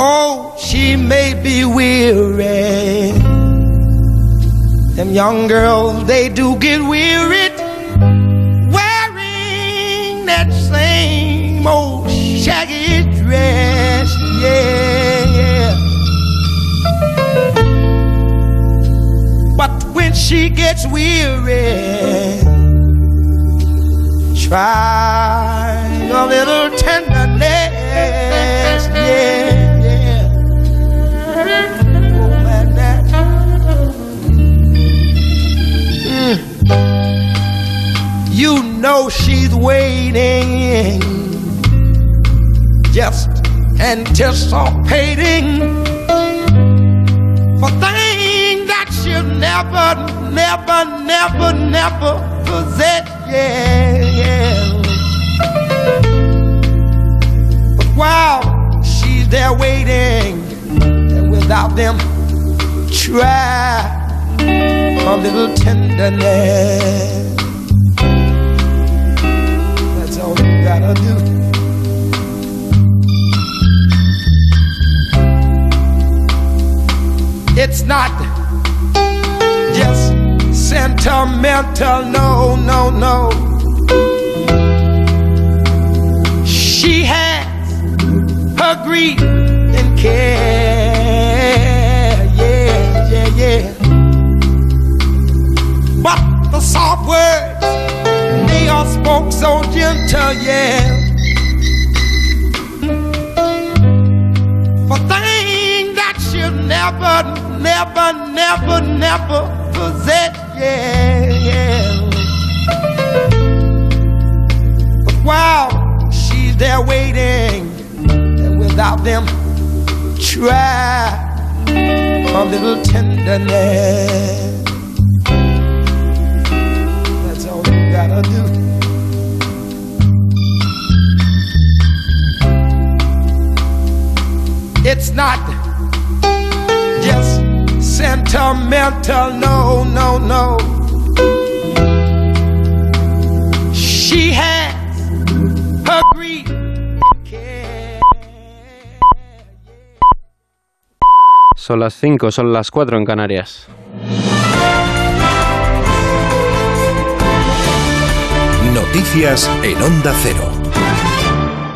Oh, she may be weary. Them young girls, they do get weary wearing that same old shaggy dress, yeah, yeah. But when she gets weary, try a little tenderness, yeah, yeah. Oh. Mm. You know she's waiting just anticipating for things that you'll never, never, never, never possess. Yeah, yeah. But while she's there waiting, and without them, try a little tenderness. That's all you gotta do. It's not just sentimental, no, no, no. She has her grief and care, yeah, yeah, yeah. But the soft words, they are spoke so gentle, yeah. For that she'll never never, never, never possess. Yeah, yeah. But while she's there waiting, and without them, try a little tenderness. That's all you gotta do. It's not sentimental, no, no, no. She has her grief. Son las 5, son las 4 en Canarias. Noticias en Onda Cero.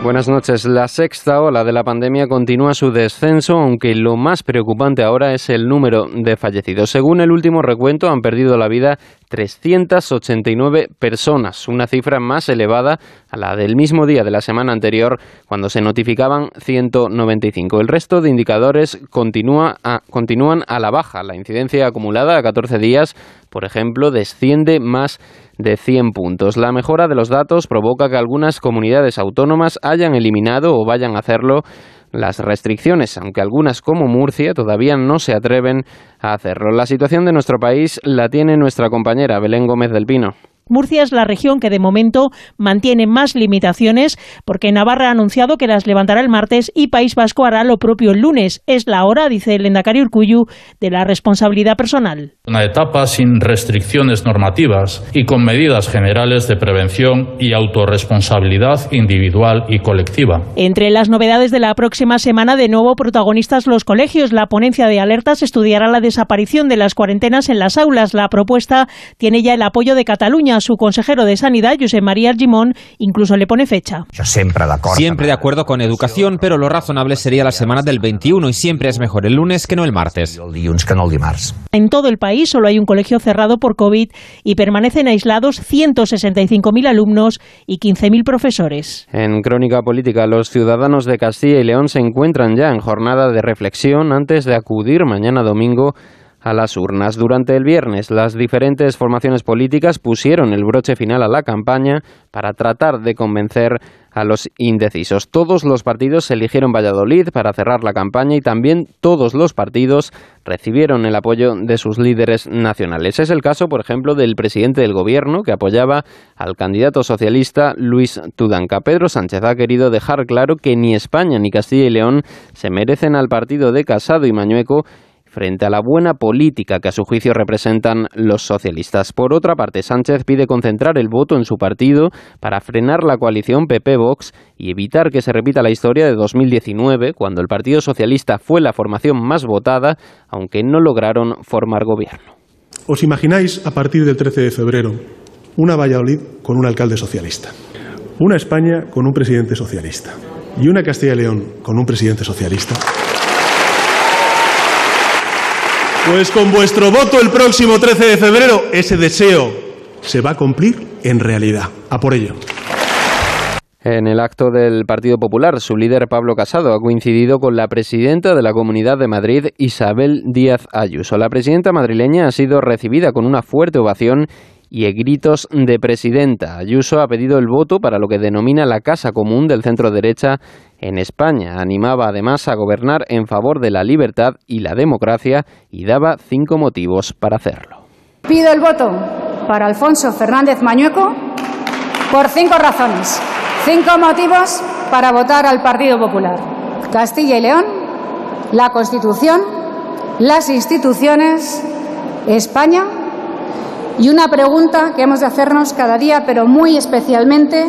Buenas noches. La sexta ola de la pandemia continúa su descenso, aunque lo más preocupante ahora es el número de fallecidos. Según el último recuento, han perdido la vida 389 personas, una cifra más elevada a la del mismo día de la semana anterior, cuando se notificaban 195. El resto de indicadores continúa continúan a la baja. La incidencia acumulada a 14 días, por ejemplo, desciende más de 100 puntos. La mejora de los datos provoca que algunas comunidades autónomas hayan eliminado o vayan a hacerlo las restricciones, aunque algunas como Murcia todavía no se atreven a hacerlo. La situación de nuestro país la tiene nuestra compañera Belén Gómez del Pino. Murcia es la región que de momento mantiene más limitaciones porque Navarra ha anunciado que las levantará el martes y País Vasco hará lo propio el lunes. Es la hora, dice el Endacari Urcuyu, de la responsabilidad personal. Una etapa sin restricciones normativas y con medidas generales de prevención y autorresponsabilidad individual y colectiva. Entre las novedades de la próxima semana, de nuevo protagonistas los colegios. La ponencia de alertas estudiará la desaparición de las cuarentenas en las aulas. La propuesta tiene ya el apoyo de Cataluña. Su consejero de Sanidad, José María Argimón, incluso le pone fecha. Siempre de acuerdo con educación, pero lo razonable sería la semana del 21 y siempre es mejor el lunes que no el martes. En todo el país solo hay un colegio cerrado por COVID y permanecen aislados 165.000 alumnos y 15.000 profesores. En Crónica Política, los ciudadanos de Castilla y León se encuentran ya en jornada de reflexión antes de acudir mañana domingo a las urnas. Durante el viernes, las diferentes formaciones políticas pusieron el broche final a la campaña para tratar de convencer a los indecisos. Todos los partidos eligieron Valladolid para cerrar la campaña y también todos los partidos recibieron el apoyo de sus líderes nacionales. Es el caso, por ejemplo, del presidente del gobierno que apoyaba al candidato socialista Luis Tudanca. Pedro Sánchez ha querido dejar claro que ni España ni Castilla y León se merecen al partido de Casado y Mañueco frente a la buena política que a su juicio representan los socialistas. Por otra parte, Sánchez pide concentrar el voto en su partido para frenar la coalición PP-Vox y evitar que se repita la historia de 2019, cuando el Partido Socialista fue la formación más votada, aunque no lograron formar gobierno. ¿Os imagináis a partir del 13 de febrero una Valladolid con un alcalde socialista, una España con un presidente socialista y una Castilla y León con un presidente socialista? Pues con vuestro voto el próximo 13 de febrero, ese deseo se va a cumplir en realidad. A por ello. En el acto del Partido Popular, su líder Pablo Casado ha coincidido con la presidenta de la Comunidad de Madrid, Isabel Díaz Ayuso. La presidenta madrileña ha sido recibida con una fuerte ovación y gritos de presidenta. Ayuso ha pedido el voto para lo que denomina la Casa Común del centro derecha en España. Animaba además a gobernar en favor de la libertad y la democracia y daba cinco motivos para hacerlo. Pido el voto para Alfonso Fernández Mañueco por cinco razones. Cinco motivos para votar al Partido Popular. Castilla y León, la Constitución, las instituciones, España y una pregunta que hemos de hacernos cada día, pero muy especialmente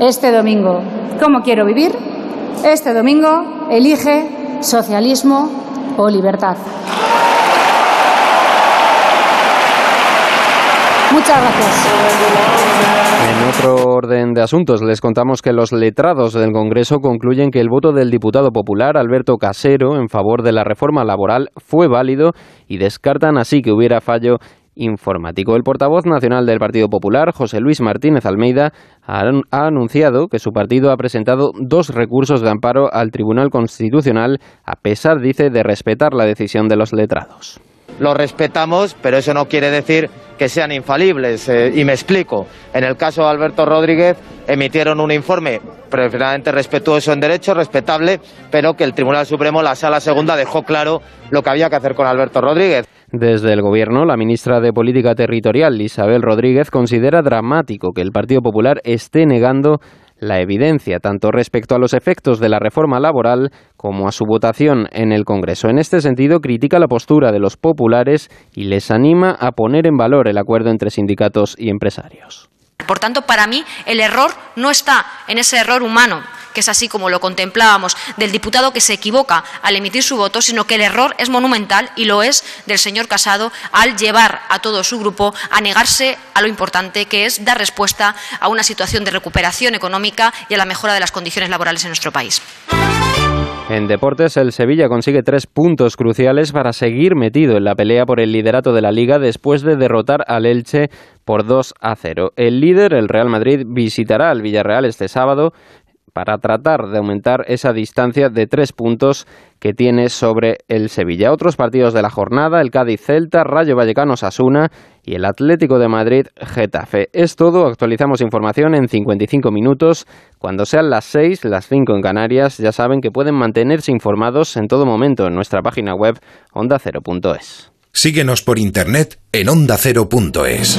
este domingo. ¿Cómo quiero vivir? Este domingo elige socialismo o libertad. Muchas gracias. En otro orden de asuntos, les contamos que los letrados del Congreso concluyen que el voto del diputado popular Alberto Casero en favor de la reforma laboral fue válido y descartan así que hubiera fallo informático. El portavoz nacional del Partido Popular, José Luis Martínez Almeida, ha, anunciado que su partido ha presentado dos recursos de amparo al Tribunal Constitucional, a pesar, dice, de respetar la decisión de los letrados. Lo respetamos, pero eso no quiere decir que sean infalibles. Eh, y me explico. En el caso de Alberto Rodríguez, emitieron un informe perfectamente respetuoso en derecho, respetable, pero que el Tribunal Supremo, la Sala Segunda, dejó claro lo que había que hacer con Alberto Rodríguez. Desde el Gobierno, la ministra de Política Territorial, Isabel Rodríguez, considera dramático que el Partido Popular esté negando la evidencia tanto respecto a los efectos de la reforma laboral como a su votación en el Congreso. En este sentido, critica la postura de los populares y les anima a poner en valor el acuerdo entre sindicatos y empresarios. Por tanto, para mí, el error no está en ese error humano, que es así como lo contemplábamos, del diputado que se equivoca al emitir su voto, sino que el error es monumental y lo es del señor Casado al llevar a todo su grupo a negarse a lo importante que es dar respuesta a una situación de recuperación económica y a la mejora de las condiciones laborales en nuestro país. En deportes, el Sevilla consigue tres puntos cruciales para seguir metido en la pelea por el liderato de la liga después de derrotar al Elche por 2 a 0. El líder, el Real Madrid, visitará al Villarreal este sábado para tratar de aumentar esa distancia de tres puntos que tiene sobre el Sevilla. Otros partidos de la jornada, el Cádiz Celta, Rayo Vallecano Sasuna y el Atlético de Madrid Getafe. Es todo, actualizamos información en 55 minutos. Cuando sean las 6, las 5 en Canarias, ya saben que pueden mantenerse informados en todo momento en nuestra página web ondacero.es. Síguenos por internet en ondacero.es.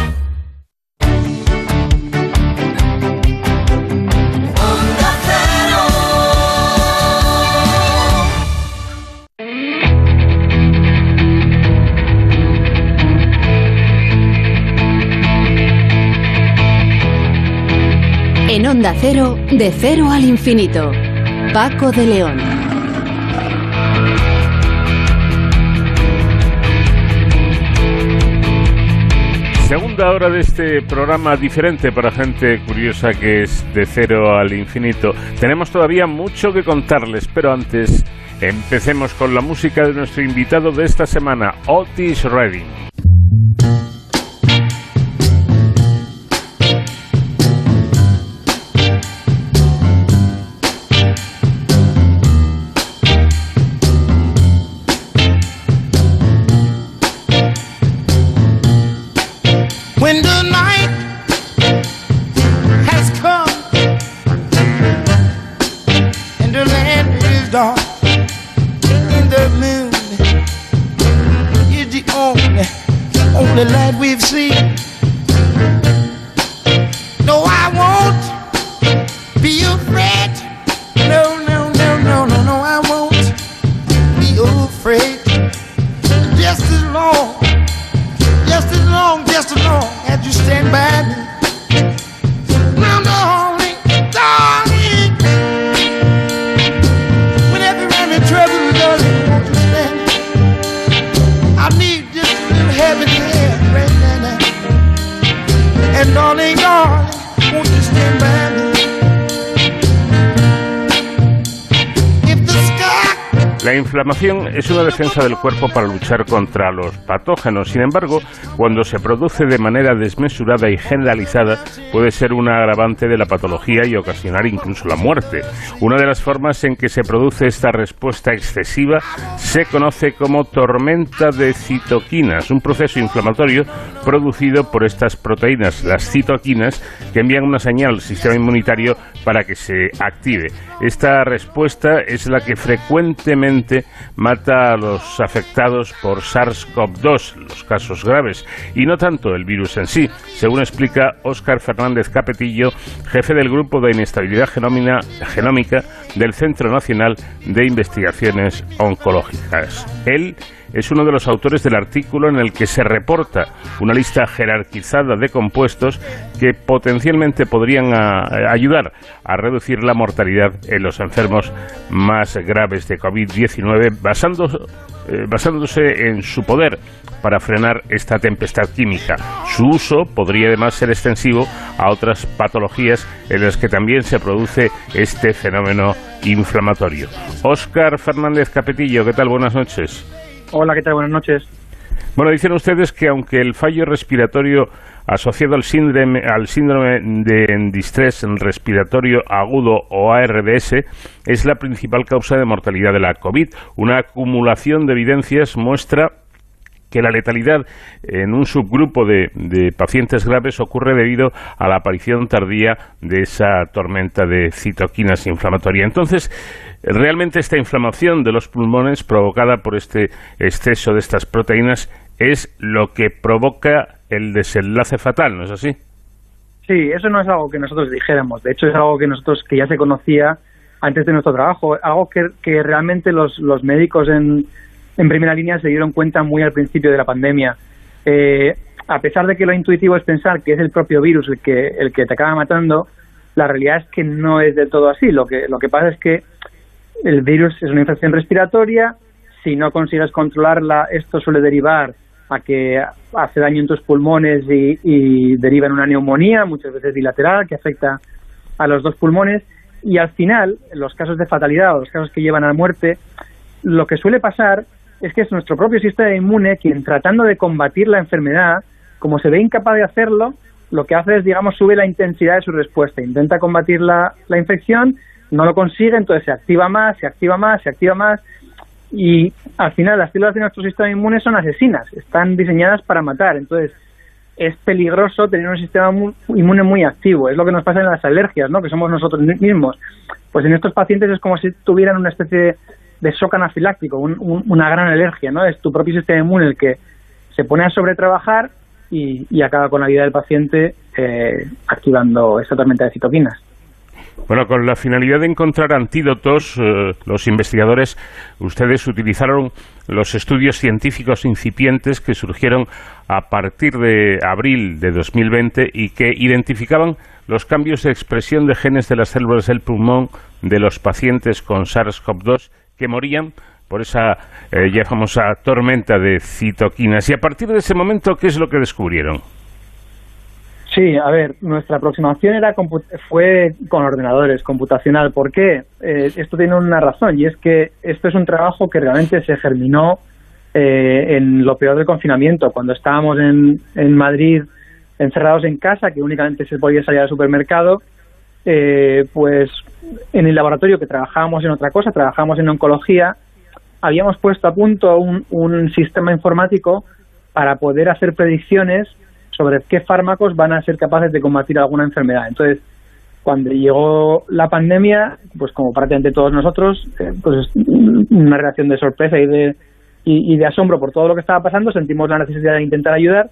De cero al infinito. Paco de León. Segunda hora de este programa diferente para gente curiosa que es de cero al infinito. Tenemos todavía mucho que contarles, pero antes empecemos con la música de nuestro invitado de esta semana, Otis Redding. Inflamación es una defensa del cuerpo para luchar contra los patógenos. Sin embargo, cuando se produce de manera desmesurada y generalizada, puede ser un agravante de la patología y ocasionar incluso la muerte. Una de las formas en que se produce esta respuesta excesiva se conoce como tormenta de citoquinas, un proceso inflamatorio producido por estas proteínas, las citoquinas, que envían una señal al sistema inmunitario para que se active. Esta respuesta es la que frecuentemente mata a los afectados por SARS-CoV-2, los casos graves, y no tanto el virus en sí, según explica Óscar Fernández Capetillo, jefe del Grupo de Inestabilidad Genómica, del Centro Nacional de Investigaciones Oncológicas. Él es uno de los autores del artículo en el que se reporta una lista jerarquizada de compuestos que potencialmente podrían a- ayudar a reducir la mortalidad en los enfermos más graves de COVID-19, basando- eh, basándose en su poder para frenar esta tempestad química. Su uso podría además ser extensivo a otras patologías en las que también se produce este fenómeno inflamatorio. Óscar Fernández Capetillo, ¿qué tal? Buenas noches. Hola, ¿qué tal? Buenas noches. Bueno, dicen ustedes que aunque el fallo respiratorio asociado al síndrome, al síndrome de distrés respiratorio agudo o ARDS es la principal causa de mortalidad de la COVID, una acumulación de evidencias muestra que la letalidad en un subgrupo de, de pacientes graves ocurre debido a la aparición tardía de esa tormenta de citoquinas inflamatoria. Entonces, realmente esta inflamación de los pulmones provocada por este exceso de estas proteínas es lo que provoca el desenlace fatal, ¿no es así? Sí, eso no es algo que nosotros dijéramos. De hecho, es algo que nosotros que ya se conocía antes de nuestro trabajo. Algo que, que realmente los, los médicos en, en primera línea se dieron cuenta muy al principio de la pandemia. Eh, a pesar de que lo intuitivo es pensar que es el propio virus el que, el que te acaba matando, la realidad es que no es del todo así. Lo que, lo que pasa es que el virus es una infección respiratoria. Si no consigues controlarla, esto suele derivar a que hace daño en tus pulmones y, y deriva en una neumonía, muchas veces bilateral, que afecta a los dos pulmones. Y al final, los casos de fatalidad o los casos que llevan a la muerte, lo que suele pasar es que es nuestro propio sistema inmune quien tratando de combatir la enfermedad, como se ve incapaz de hacerlo, lo que hace es, digamos, sube la intensidad de su respuesta, intenta combatir la, la infección, no lo consigue, entonces se activa más, se activa más, se activa más, y al final las células de nuestro sistema inmune son asesinas, están diseñadas para matar, entonces es peligroso tener un sistema inmune muy activo, es lo que nos pasa en las alergias, ¿no? que somos nosotros mismos. Pues en estos pacientes es como si tuvieran una especie de shock anafiláctico, una gran alergia, ¿no? Es tu propio sistema inmune el que se pone a sobretrabajar y, y acaba con la vida del paciente eh, activando esta tormenta de citoquinas. Bueno, con la finalidad de encontrar antídotos, eh, los investigadores, ustedes utilizaron los estudios científicos incipientes que surgieron a partir de abril de 2020 y que identificaban los cambios de expresión de genes de las células del pulmón de los pacientes con SARS-CoV-2 que morían por esa eh, ya famosa tormenta de citoquinas. Y a partir de ese momento, ¿qué es lo que descubrieron? Sí, a ver, nuestra aproximación era fue con ordenadores, computacional. ¿Por qué? Eh, esto tiene una razón y es que esto es un trabajo que realmente se germinó eh, en lo peor del confinamiento, cuando estábamos en, en Madrid encerrados en casa, que únicamente se podía salir al supermercado, eh, pues en el laboratorio que trabajábamos en otra cosa, trabajábamos en oncología, habíamos puesto a punto un, un sistema informático para poder hacer predicciones sobre qué fármacos van a ser capaces de combatir alguna enfermedad. Entonces, cuando llegó la pandemia, pues como prácticamente todos nosotros, eh, pues una reacción de sorpresa y de, y, de asombro por todo lo que estaba pasando, sentimos la necesidad de intentar ayudar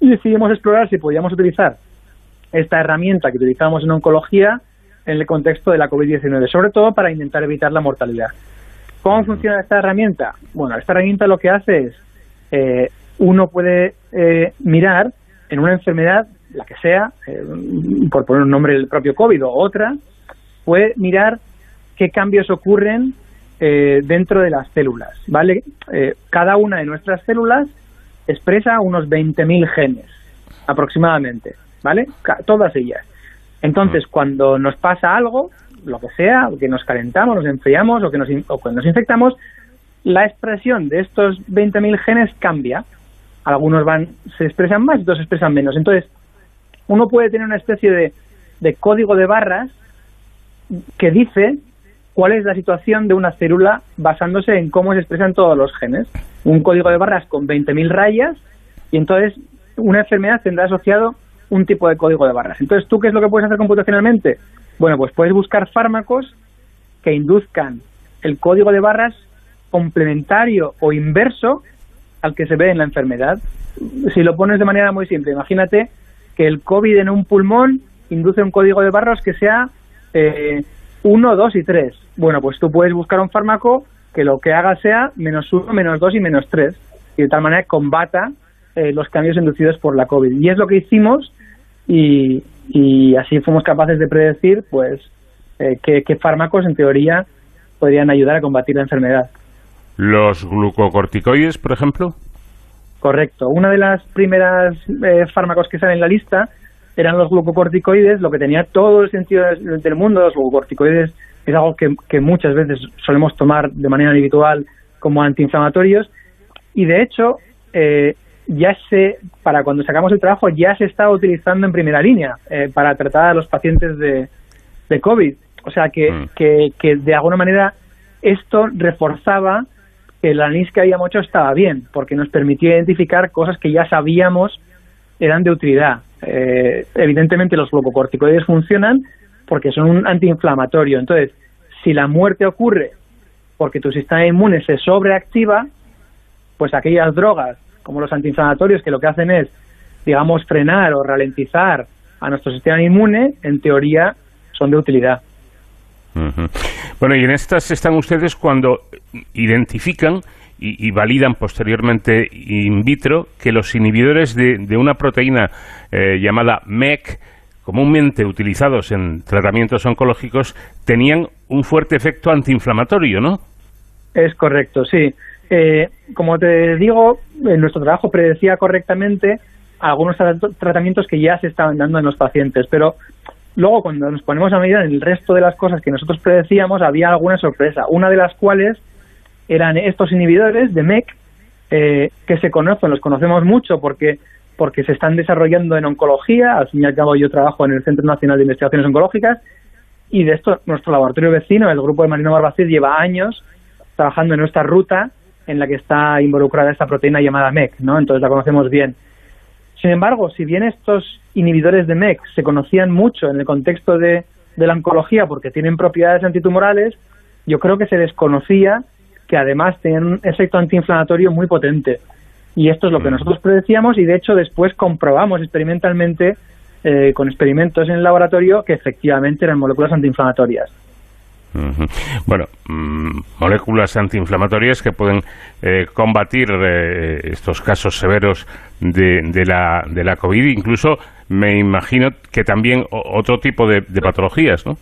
y decidimos explorar si podíamos utilizar esta herramienta que utilizábamos en oncología en el contexto de la COVID-19, sobre todo para intentar evitar la mortalidad. ¿Cómo funciona esta herramienta? Bueno, esta herramienta lo que hace es eh, uno puede eh, mirar en una enfermedad, la que sea, eh, por poner un nombre el propio COVID o otra, puede mirar qué cambios ocurren eh, dentro de las células, ¿vale? cada una de nuestras células expresa unos 20.000 genes aproximadamente, ¿vale? todas ellas. Entonces, cuando nos pasa algo, lo que sea, que nos calentamos, nos enfriamos o que nos, o que nos infectamos, la expresión de estos 20.000 genes cambia algunos van se expresan más y otros se expresan menos. Entonces, uno puede tener una especie de, de código de barras que dice cuál es la situación de una célula basándose en cómo se expresan todos los genes. Un código de barras con 20.000 rayas y entonces una enfermedad tendrá asociado un tipo de código de barras. Entonces, ¿tú qué es lo que puedes hacer computacionalmente? Bueno, pues puedes buscar fármacos que induzcan el código de barras complementario o inverso al que se ve en la enfermedad. Si lo pones de manera muy simple, imagínate que el COVID en un pulmón induce un código de barras que sea 1, eh, 2 y 3. Bueno, pues tú puedes buscar un fármaco que lo que haga sea menos 1, menos 2 y menos 3, y de tal manera combata eh, los cambios inducidos por la COVID. Y es lo que hicimos y, y así fuimos capaces de predecir pues eh, qué fármacos en teoría podrían ayudar a combatir la enfermedad. ¿Los glucocorticoides, por ejemplo? Correcto. Una de las primeras eh, fármacos que salen en la lista eran los glucocorticoides, lo que tenía todo el sentido del mundo. Los glucocorticoides es algo que, muchas veces solemos tomar de manera individual como antiinflamatorios y de hecho eh, ya se, para cuando sacamos el trabajo, ya se está utilizando en primera línea eh, para tratar a los pacientes de, de COVID. O sea que, mm. que, que de alguna manera esto reforzaba el análisis que habíamos hecho estaba bien, porque nos permitía identificar cosas que ya sabíamos eran de utilidad. Eh, evidentemente los glucocorticoides funcionan porque son un antiinflamatorio. Entonces, si la muerte ocurre porque tu sistema inmune se sobreactiva, pues aquellas drogas como los antiinflamatorios que lo que hacen es, digamos, frenar o ralentizar a nuestro sistema inmune, en teoría son de utilidad. Bueno, y en estas están ustedes cuando identifican y, validan posteriormente in vitro que los inhibidores de, una proteína eh, llamada MEC, comúnmente utilizados en tratamientos oncológicos, tenían un fuerte efecto antiinflamatorio, ¿no? Es correcto, sí. Eh, como te digo, en nuestro trabajo predecía correctamente algunos tratamientos que ya se estaban dando en los pacientes, pero luego cuando nos ponemos a mirar en el resto de las cosas que nosotros predecíamos, había alguna sorpresa. Una de las cuales eran estos inhibidores de MEC eh, que se conocen, los conocemos mucho porque porque se están desarrollando en oncología. Al fin y al cabo, yo trabajo en el Centro Nacional de Investigaciones Oncológicas y de esto nuestro laboratorio vecino, el grupo de Marino Barbacid, lleva años trabajando en nuestra ruta en la que está involucrada esta proteína llamada MEC, ¿no? Entonces la conocemos bien. Sin embargo, si bien estos inhibidores de MEC se conocían mucho en el contexto de, de la oncología porque tienen propiedades antitumorales, yo creo que se desconocía que además tienen un efecto antiinflamatorio muy potente. Y esto es lo que mm. nosotros predecíamos y de hecho después comprobamos experimentalmente eh, con experimentos en el laboratorio que efectivamente eran moléculas antiinflamatorias. Bueno, mm, moléculas antiinflamatorias que pueden eh, combatir eh, estos casos severos de, de, la, de la COVID, incluso me imagino que también otro tipo de, patologías, ¿no?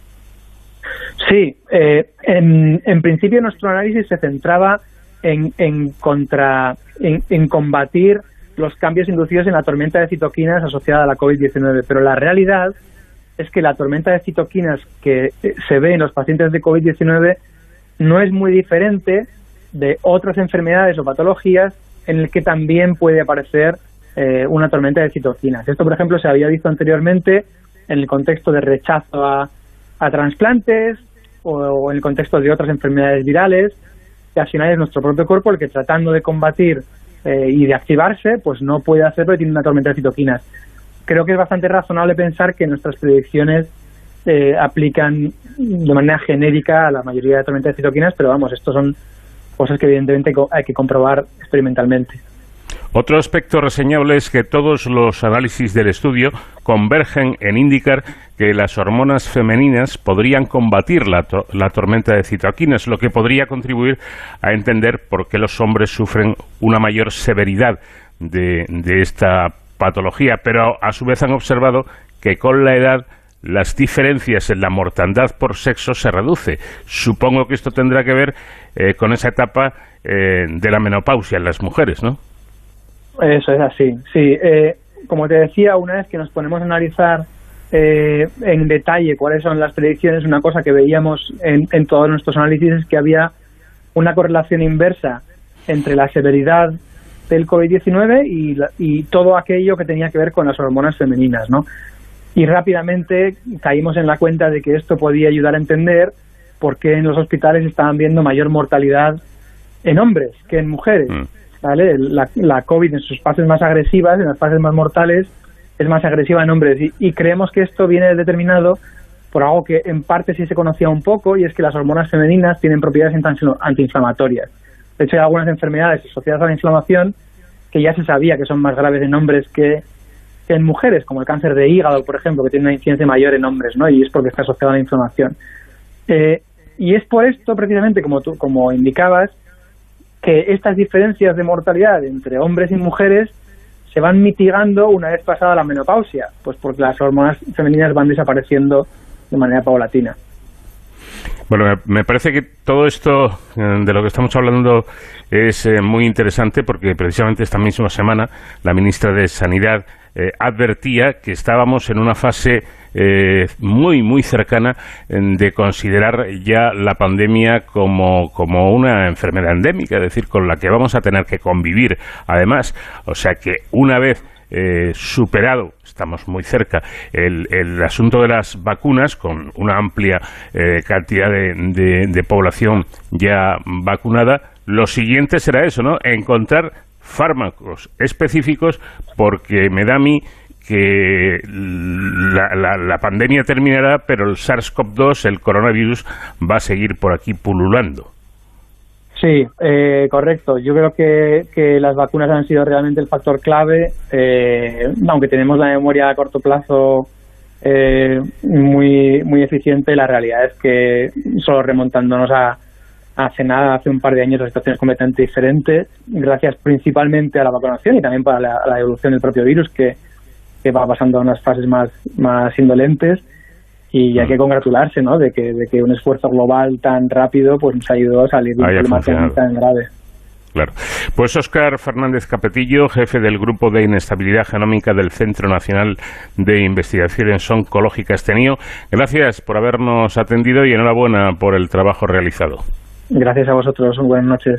Sí, en, en, principio nuestro análisis se centraba en, en, contra, en, en combatir los cambios inducidos en la tormenta de citoquinas asociada a la COVID-19, pero la realidad es que la tormenta de citoquinas que eh, se ve en los pacientes de COVID-19 no es muy diferente de otras enfermedades o patologías en el que también puede aparecer eh, una tormenta de citoquinas. Esto, por ejemplo, se había visto anteriormente en el contexto de rechazo a, a trasplantes o, en el contexto de otras enfermedades virales, que al final es nuestro propio cuerpo el que tratando de combatir eh, y de activarse, pues no puede hacerlo y tiene una tormenta de citoquinas. Creo que es bastante razonable pensar que nuestras predicciones eh, aplican de manera genérica a la mayoría de tormentas de citoquinas, pero vamos, estos son cosas que evidentemente hay que comprobar experimentalmente. Otro aspecto reseñable es que todos los análisis del estudio convergen en indicar que las hormonas femeninas podrían combatir la, tormenta de citoquinas, lo que podría contribuir a entender por qué los hombres sufren una mayor severidad de, de esta patología, pero a su vez han observado que con la edad las diferencias en la mortandad por sexo se reduce. Supongo que esto tendrá que ver eh, con esa etapa eh, de la menopausia en las mujeres, ¿no? Eso es así, sí. Eh, como te decía, una vez que nos ponemos a analizar eh, en detalle cuáles son las predicciones, una cosa que veíamos en, en todos nuestros análisis es que había una correlación inversa entre la severidad del COVID-19 y, y todo aquello que tenía que ver con las hormonas femeninas, ¿no? Y rápidamente caímos en la cuenta de que esto podía ayudar a entender por qué en los hospitales estaban viendo mayor mortalidad en hombres que en mujeres. Mm. ¿Vale? La, la, COVID en sus fases más agresivas, en las fases más mortales, es más agresiva en hombres. Y, creemos que esto viene determinado por algo que en parte sí se conocía un poco, y es que las hormonas femeninas tienen propiedades antiinflamatorias. De hecho, hay algunas enfermedades asociadas a la inflamación que ya se sabía que son más graves en hombres que, en mujeres, como el cáncer de hígado, por ejemplo, que tiene una incidencia mayor en hombres, ¿no? Y es porque está asociado a la inflamación. Eh, y es por esto, precisamente, como tú como indicabas, que estas diferencias de mortalidad entre hombres y mujeres se van mitigando una vez pasada la menopausia, pues porque las hormonas femeninas van desapareciendo de manera paulatina. Bueno, me parece que todo esto eh, de lo que estamos hablando es eh, muy interesante porque precisamente esta misma semana la ministra de Sanidad eh, advertía que estábamos en una fase eh, muy, muy cercana de considerar ya la pandemia como, como una enfermedad endémica, es decir, con la que vamos a tener que convivir además. O sea que una vez eh, superado, estamos muy cerca, el, el, asunto de las vacunas, con una amplia eh, cantidad de, población ya vacunada, lo siguiente será eso, ¿no? Encontrar fármacos específicos porque me da a mí que la, la, pandemia terminará, pero el SARS-CoV-2, el coronavirus, va a seguir por aquí pululando. Sí, eh, correcto. Yo creo que, que, las vacunas han sido realmente el factor clave, eh, aunque tenemos la memoria a corto plazo eh, muy, muy eficiente, la realidad es que solo remontándonos a, hace nada, hace un par de años, la situación es completamente diferente, gracias principalmente a la vacunación y también para la evolución del propio virus, que, que va pasando a unas fases más, más indolentes y hay que mm. congratularse ¿no? de, que, de que un esfuerzo global tan rápido pues nos ayudado a salir de un problema tan grave. Claro. Pues Óscar Fernández Capetillo, jefe del Grupo de Inestabilidad Genómica del Centro Nacional de Investigaciones Oncológicas TENIO, gracias por habernos atendido y enhorabuena por el trabajo realizado. Gracias a vosotros. Buenas noches.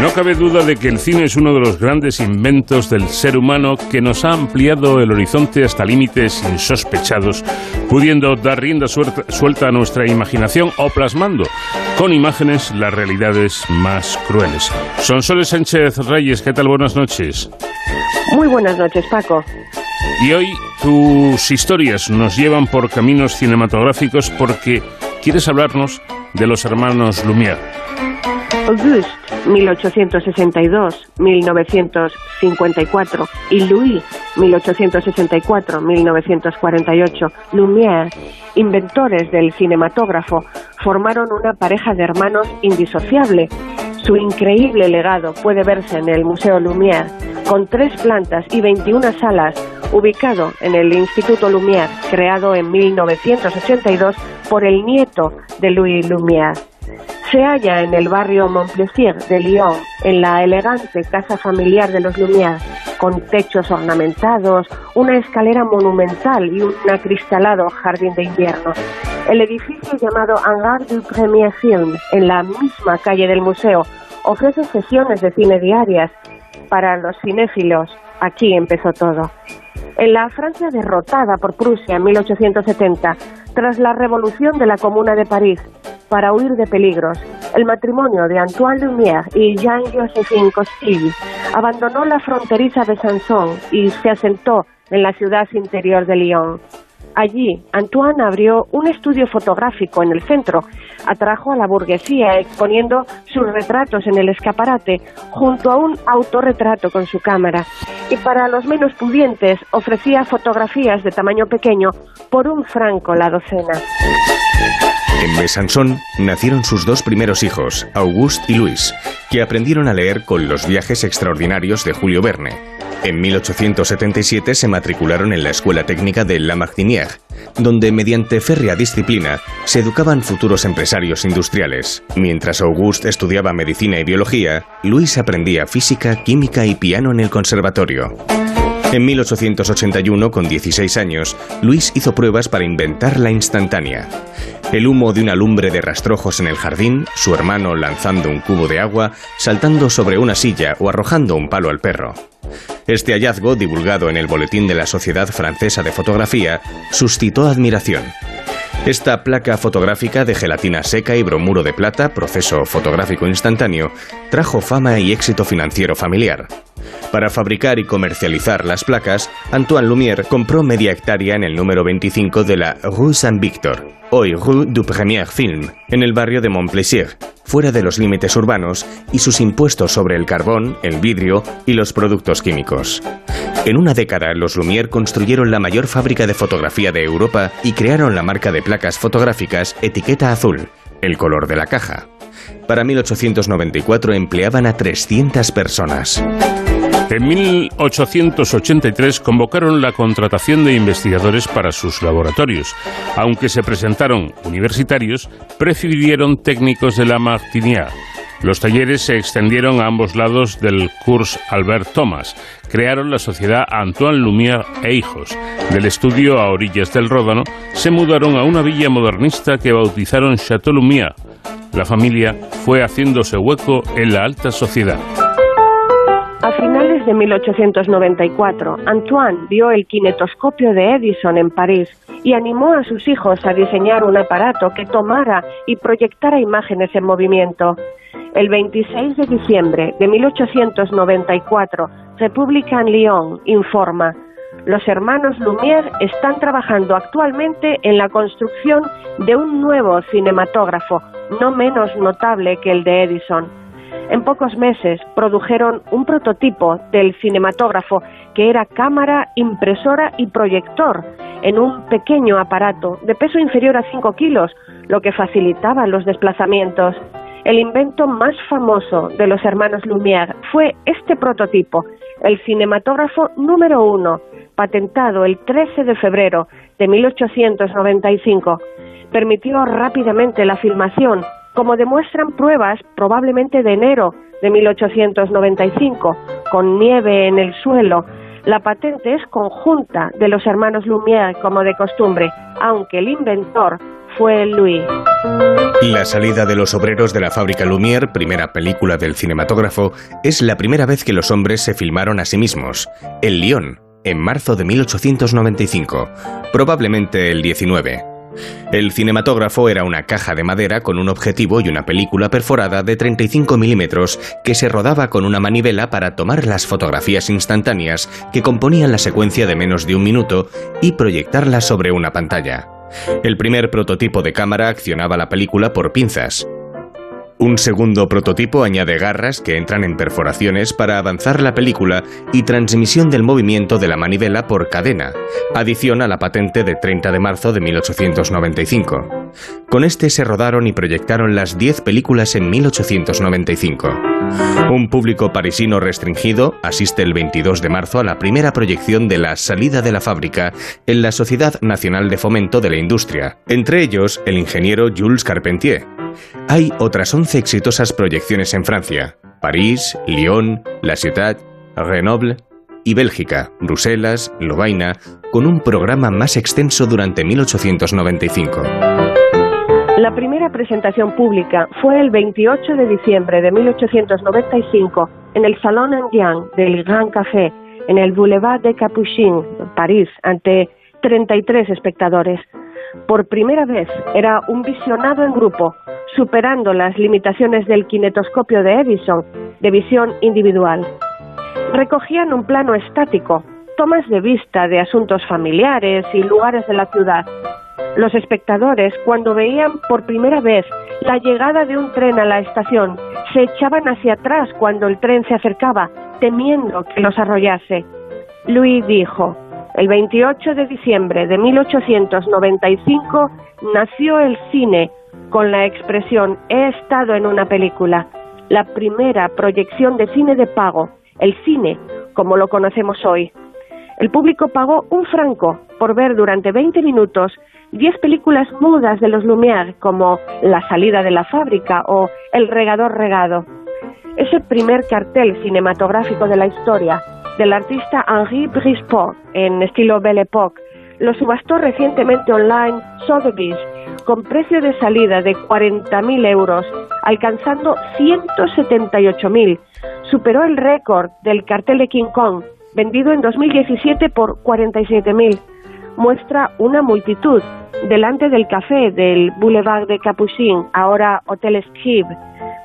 No cabe duda de que el cine es uno de los grandes inventos del ser humano que nos ha ampliado el horizonte hasta límites insospechados, pudiendo dar rienda suelta a nuestra imaginación o plasmando con imágenes las realidades más crueles. Sonsoles Sánchez Reyes, ¿qué tal? Buenas noches. Muy buenas noches, Paco. Y hoy tus historias nos llevan por caminos cinematográficos porque quieres hablarnos de los hermanos Lumière. Auguste, 1862-1954, y Louis, 1864-1948, Lumière, inventores del cinematógrafo, formaron una pareja de hermanos indisociable. Su increíble legado puede verse en el Museo Lumière, con tres plantas y 21 salas, ubicado en el Instituto Lumière, creado en 1982 por el nieto de Louis Lumière. Se halla en el barrio Montplaisir de Lyon, en la elegante casa familiar de los Lumière, con techos ornamentados, una escalera monumental y un acristalado jardín de invierno. El edificio llamado Hangar du Premier Film, en la misma calle del museo, ofrece sesiones de cine diarias para los cinéfilos. Aquí empezó todo. En la Francia derrotada por Prusia en 1870, tras la revolución de la Comuna de París, para huir de peligros, el matrimonio de Antoine Lumière y Jean-Joséphine Costilly abandonó la fronteriza de Sanson y se asentó en la ciudad interior de Lyon. Allí, Antoine abrió un estudio fotográfico en el centro, atrajo a la burguesía exponiendo sus retratos en el escaparate junto a un autorretrato con su cámara y para los menos pudientes ofrecía fotografías de tamaño pequeño por un franco la docena. En Besançon nacieron sus dos primeros hijos, Auguste y Luis, que aprendieron a leer con los viajes extraordinarios de Julio Verne. En 1877 se matricularon en la Escuela Técnica de La Martinière, donde mediante férrea disciplina se educaban futuros empresarios industriales. Mientras Auguste estudiaba medicina y biología, Luis aprendía física, química y piano en el conservatorio. En 1881, con 16 años, Luis hizo pruebas para inventar la instantánea. El humo de una lumbre de rastrojos en el jardín, su hermano lanzando un cubo de agua, saltando sobre una silla o arrojando un palo al perro. Este hallazgo, divulgado en el Boletín de la Sociedad Francesa de Fotografía, suscitó admiración. Esta placa fotográfica de gelatina seca y bromuro de plata, proceso fotográfico instantáneo, trajo fama y éxito financiero familiar. Para fabricar y comercializar las placas, Antoine Lumière compró media hectárea en el número 25 de la Rue Saint-Victor, hoy Rue du Premier Film, en el barrio de Montplaisir, fuera de los límites urbanos, y sus impuestos sobre el carbón, el vidrio y los productos químicos. En una década, los Lumière construyeron la mayor fábrica de fotografía de Europa y crearon la marca de placas fotográficas Etiqueta Azul, el color de la caja. Para 1894 empleaban a 300 personas. En 1883 convocaron la contratación de investigadores para sus laboratorios. Aunque se presentaron universitarios, prefirieron técnicos de la Martinière. Los talleres se extendieron a ambos lados del Cours Albert Thomas. Crearon la sociedad Antoine Lumière e Hijos. Del estudio a orillas del Ródano se mudaron a una villa modernista que bautizaron Chateau Lumière. La familia fue haciéndose hueco en la alta sociedad. De 1894, Antoine vio el kinetoscopio de Edison en París y animó a sus hijos a diseñar un aparato que tomara y proyectara imágenes en movimiento. El 26 de diciembre de 1894, República en Lyon informa, los hermanos Lumière están trabajando actualmente en la construcción de un nuevo cinematógrafo, no menos notable que el de Edison en pocos meses produjeron un prototipo del cinematógrafo que era cámara, impresora y proyector en un pequeño aparato de peso inferior a 5 kilos, lo que facilitaba los desplazamientos. El invento más famoso de los hermanos Lumière fue este prototipo, el cinematógrafo número uno, patentado el 13 de febrero de 1895. Permitió rápidamente la filmación como demuestran pruebas probablemente de enero de 1895, con nieve en el suelo. La patente es conjunta de los hermanos Lumière como de costumbre, aunque el inventor fue Louis. La salida de los obreros de la fábrica Lumière, primera película del cinematógrafo, es la primera vez que los hombres se filmaron a sí mismos. El Lyon, en marzo de 1895, probablemente el 19. El cinematógrafo era una caja de madera con un objetivo y una película perforada de 35 milímetros que se rodaba con una manivela para tomar las fotografías instantáneas que componían la secuencia de menos de un minuto y proyectarlas sobre una pantalla. El primer prototipo de cámara accionaba la película por pinzas. Un segundo prototipo añade garras que entran en perforaciones para avanzar la película y transmisión del movimiento de la manivela por cadena, adición a la patente de 30 de marzo de 1895. Con este se rodaron y proyectaron las 10 películas en 1895. Un público parisino restringido asiste el 22 de marzo a la primera proyección de La salida de la fábrica en la Sociedad Nacional de Fomento de la Industria, entre ellos el ingeniero Jules Carpentier. Hay otras 11 exitosas proyecciones en Francia, París, Lyon, La Ciotat, Grenoble y Bélgica, Bruselas, Lovaina, con un programa más extenso durante 1895. La primera presentación pública fue el 28 de diciembre de 1895 en el Salon Indian del Grand Café, en el Boulevard de Capuchin, París, ante 33 espectadores. Por primera vez era un visionado en grupo, superando las limitaciones del kinetoscopio de Edison de visión individual. Recogían un plano estático, tomas de vista de asuntos familiares y lugares de la ciudad, los espectadores, cuando veían por primera vez la llegada de un tren a la estación, se echaban hacia atrás cuando el tren se acercaba, temiendo que los arrollase. Louis dijo, el 28 de diciembre de 1895 nació el cine con la expresión he estado en una película, la primera proyección de cine de pago, el cine como lo conocemos hoy. El público pagó un franco por ver durante 20 minutos 10 películas mudas de los Lumière como La salida de la fábrica o El regador regado. Es el primer cartel cinematográfico de la historia del artista Henri Brisport en estilo Belle Époque. Lo subastó recientemente online Sotheby's con precio de salida de 40.000 euros, alcanzando 178.000. Superó el récord del cartel de King Kong, vendido en 2017 por 47.000 muestra una multitud delante del café del Boulevard de Capuchin, ahora Hotel Skib,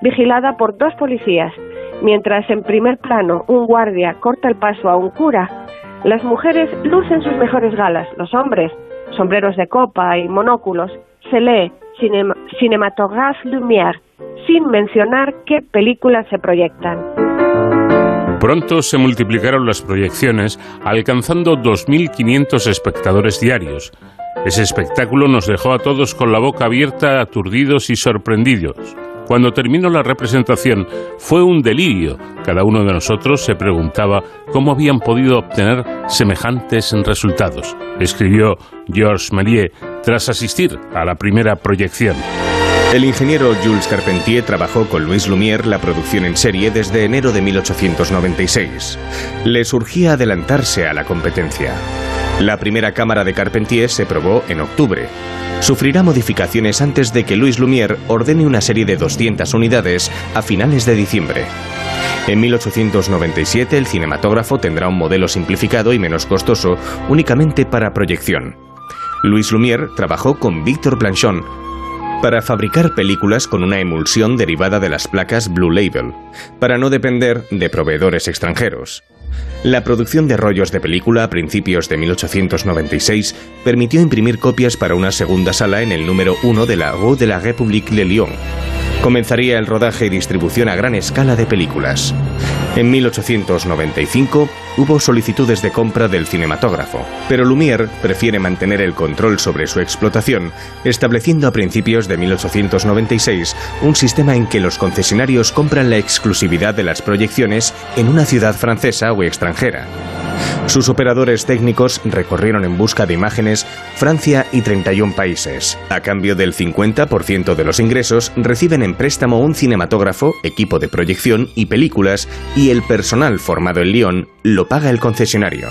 vigilada por dos policías, mientras en primer plano un guardia corta el paso a un cura. Las mujeres lucen sus mejores galas, los hombres, sombreros de copa y monóculos. Se lee Cinematographe Lumière, sin mencionar qué películas se proyectan. Pronto se multiplicaron las proyecciones, alcanzando 2.500 espectadores diarios. Ese espectáculo nos dejó a todos con la boca abierta, aturdidos y sorprendidos. Cuando terminó la representación fue un delirio. Cada uno de nosotros se preguntaba cómo habían podido obtener semejantes resultados, escribió Georges Méliès tras asistir a la primera proyección. El ingeniero Jules Carpentier trabajó con Louis Lumière la producción en serie desde enero de 1896. Le surgía adelantarse a la competencia. La primera cámara de Carpentier se probó en octubre. Sufrirá modificaciones antes de que Louis Lumière ordene una serie de 200 unidades a finales de diciembre. En 1897 el cinematógrafo tendrá un modelo simplificado y menos costoso únicamente para proyección. Louis Lumière trabajó con Victor Planchon, para fabricar películas con una emulsión derivada de las placas Blue Label, para no depender de proveedores extranjeros. La producción de rollos de película a principios de 1896 permitió imprimir copias para una segunda sala en el número 1 de la Rue de la République de Lyon. Comenzaría el rodaje y distribución a gran escala de películas. En 1895 hubo solicitudes de compra del cinematógrafo, pero Lumière prefiere mantener el control sobre su explotación, estableciendo a principios de 1896 un sistema en que los concesionarios compran la exclusividad de las proyecciones en una ciudad francesa o extranjera. Sus operadores técnicos recorrieron en busca de imágenes Francia y 31 países. A cambio del 50% de los ingresos, reciben en préstamo un cinematógrafo, equipo de proyección y películas, y el personal formado en Lyon lo paga el concesionario.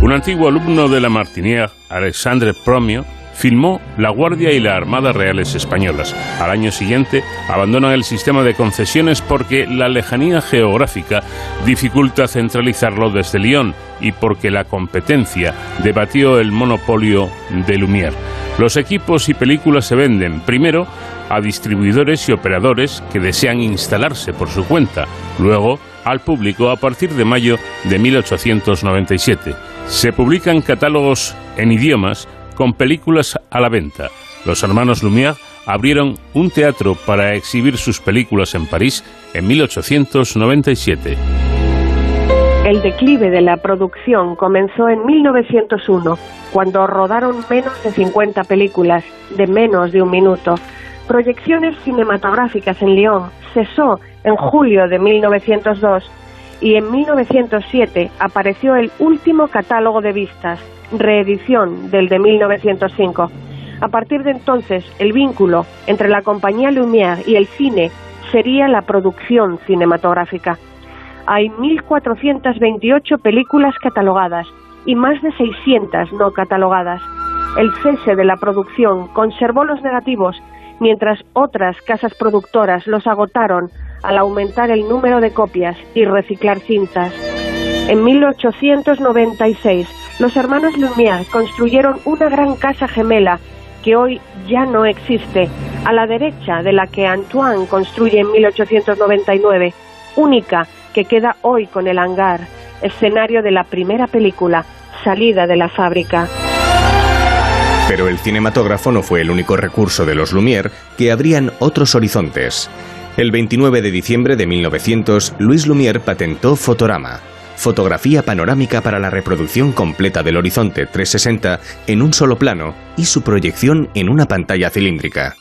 Un antiguo alumno de la Martinière, Alexandre Promio, filmó La Guardia y la Armada Reales Españolas. Al año siguiente abandonan el sistema de concesiones porque la lejanía geográfica dificulta centralizarlo desde Lyon y porque la competencia debatió el monopolio de Lumière. Los equipos y películas se venden primero a distribuidores y operadores que desean instalarse por su cuenta, luego al público a partir de mayo de 1897. Se publican catálogos en idiomas con películas a la venta. Los hermanos Lumière abrieron un teatro para exhibir sus películas en París en 1897. El declive de la producción comenzó en 1901, cuando rodaron menos de 50 películas de menos de un minuto. Proyecciones cinematográficas en Lyon cesó en julio de 1902 y en 1907 apareció el último catálogo de vistas, reedición del de 1905. A partir de entonces, el vínculo entre la compañía Lumière y el cine sería la producción cinematográfica. Hay 1.428 películas catalogadas y más de 600 no catalogadas. El cese de la producción conservó los negativos, mientras otras casas productoras los agotaron al aumentar el número de copias y reciclar cintas. En 1896, los hermanos Lumière construyeron una gran casa gemela que hoy ya no existe, a la derecha de la que Antoine construye en 1899, única que queda hoy con el hangar, escenario de la primera película, Salida de la fábrica. Pero el cinematógrafo no fue el único recurso de los Lumière que abrían otros horizontes. El 29 de diciembre de 1900, Luis Lumière patentó Fotorama, fotografía panorámica para la reproducción completa del horizonte 360 en un solo plano y su proyección en una pantalla cilíndrica.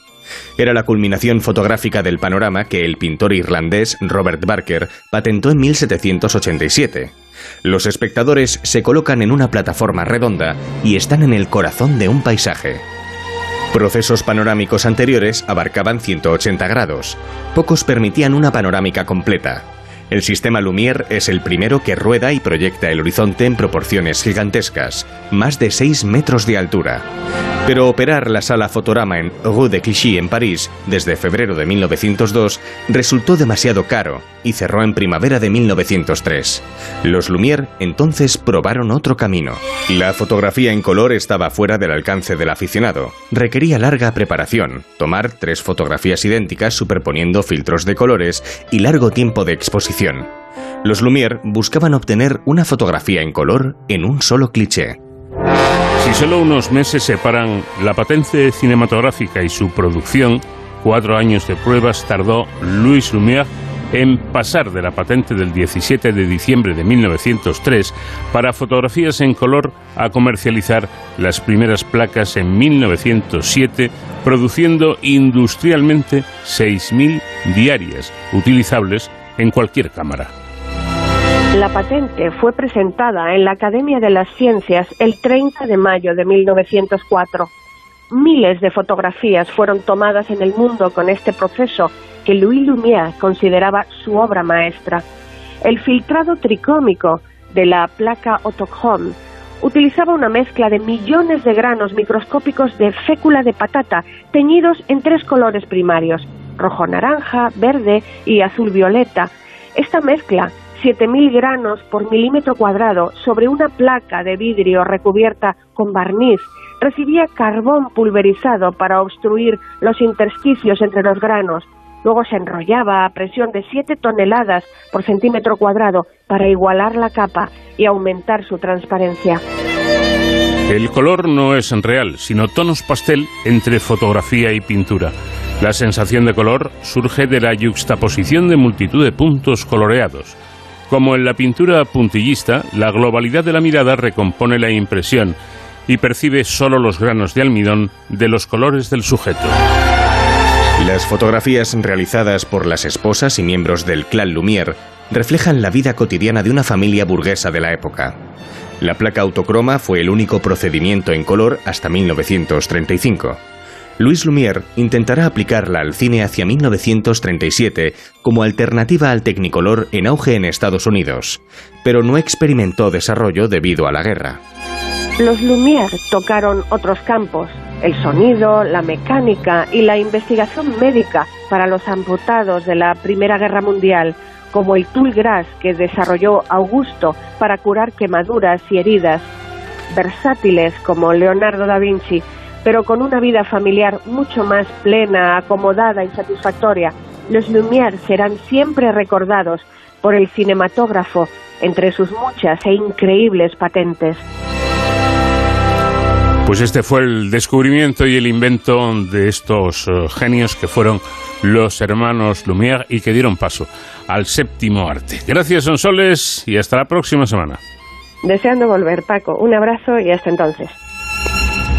Era la culminación fotográfica del panorama que el pintor irlandés Robert Barker patentó en 1787. Los espectadores se colocan en una plataforma redonda y están en el corazón de un paisaje. Procesos panorámicos anteriores abarcaban 180 grados. Pocos permitían una panorámica completa. El sistema Lumière es el primero que rueda y proyecta el horizonte en proporciones gigantescas, más de 6 metros de altura. Pero operar la sala Fotorama en Rue de Clichy en París desde febrero de 1902 resultó demasiado caro y cerró en primavera de 1903. Los Lumière entonces probaron otro camino. La fotografía en color estaba fuera del alcance del aficionado. Requería larga preparación, tomar tres fotografías idénticas superponiendo filtros de colores y largo tiempo de exposición. Los Lumière buscaban obtener una fotografía en color en un solo cliché. Si solo unos meses separan la patente cinematográfica y su producción, cuatro años de pruebas tardó Louis Lumière en pasar de la patente del 17 de diciembre de 1903 para fotografías en color a comercializar las primeras placas en 1907, produciendo industrialmente 6.000 diarias, utilizables en cualquier cámara. La patente fue presentada en la Academia de las Ciencias el 30 de mayo de 1904. Miles de fotografías fueron tomadas en el mundo con este proceso que Louis Lumière consideraba su obra maestra. El filtrado tricómico de la placa autochrome utilizaba una mezcla de millones de granos microscópicos de fécula de patata teñidos en tres colores primarios, rojo naranja, verde y azul violeta. Esta mezcla 7.000 granos por milímetro cuadrado sobre una placa de vidrio recubierta con barniz, recibía carbón pulverizado para obstruir los intersticios entre los granos. Luego se enrollaba a presión de 7 toneladas por centímetro cuadrado para igualar la capa y aumentar su transparencia. El color no es real, sino tonos pastel entre fotografía y pintura. La sensación de color surge de la yuxtaposición de multitud de puntos coloreados. Como en la pintura puntillista, la globalidad de la mirada recompone la impresión y percibe solo los granos de almidón de los colores del sujeto. Las fotografías realizadas por las esposas y miembros del clan Lumière reflejan la vida cotidiana de una familia burguesa de la época. La placa autocroma fue el único procedimiento en color hasta 1935. Louis Lumière intentará aplicarla al cine hacia 1937 como alternativa al Technicolor en auge en Estados Unidos, pero no experimentó desarrollo debido a la guerra. Los Lumière tocaron otros campos, el sonido, la mecánica y la investigación médica para los amputados de la Primera Guerra Mundial, como el Tool Grass que desarrolló Augusto para curar quemaduras y heridas, versátiles como Leonardo da Vinci, pero con una vida familiar mucho más plena, acomodada y satisfactoria. Los Lumière serán siempre recordados por el cinematógrafo entre sus muchas e increíbles patentes. Pues este fue el descubrimiento y el invento de estos eh, genios que fueron los hermanos Lumière y que dieron paso al séptimo arte. Gracias, Sonsoles, y hasta la próxima semana. Deseando volver, Paco. Un abrazo y hasta entonces.